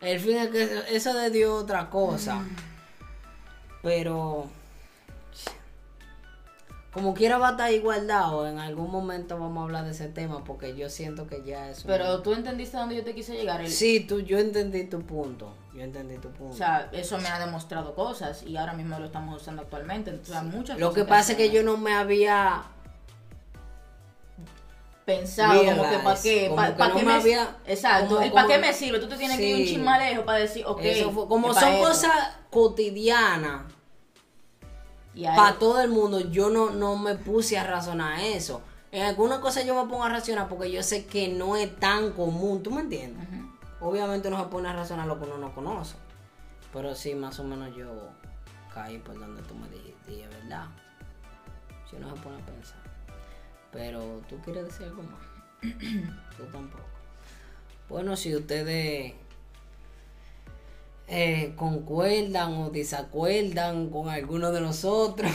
El fin es que eso de Dios es otra cosa. Mm. Pero como quiera va a estar igualdad en algún momento vamos a hablar de ese tema porque yo siento que ya es un- Pero tú entendiste a dónde yo te quise llegar. El- Sí, tú, yo entendí tu punto. Yo entendí tu punto. O sea, eso me ha demostrado cosas y ahora mismo lo estamos usando actualmente. O sea, muchas Lo que pasa es que yo no me había pensado como que para qué, como pa- no qué me había- Exacto, como- el para qué me sirve, tú te tienes que ir un Sí. chismalejo para decir, ok. eso fue- como son cosas cotidianas para todo el mundo, yo no, no me puse a razonar eso. En algunas cosas yo me pongo a razonar porque yo sé que no es tan común, ¿tú me entiendes? Obviamente no se pone a razonar lo que uno no conoce. Pero sí, más o menos yo caí por donde tú me dijiste, y es verdad. Si uno se pone a pensar. Pero tú quieres decir algo más. tú tampoco. Bueno, si ustedes eh, concuerdan o desacuerdan con alguno de nosotros,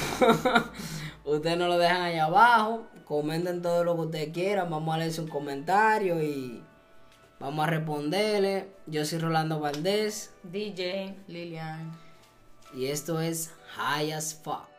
ustedes nos lo dejan allá abajo. Comenten todo lo que ustedes quieran. Vamos a leer sus comentarios y vamos a responderle. Yo soy Rolando Valdés DJ. Lilian. y esto es High as Fuck.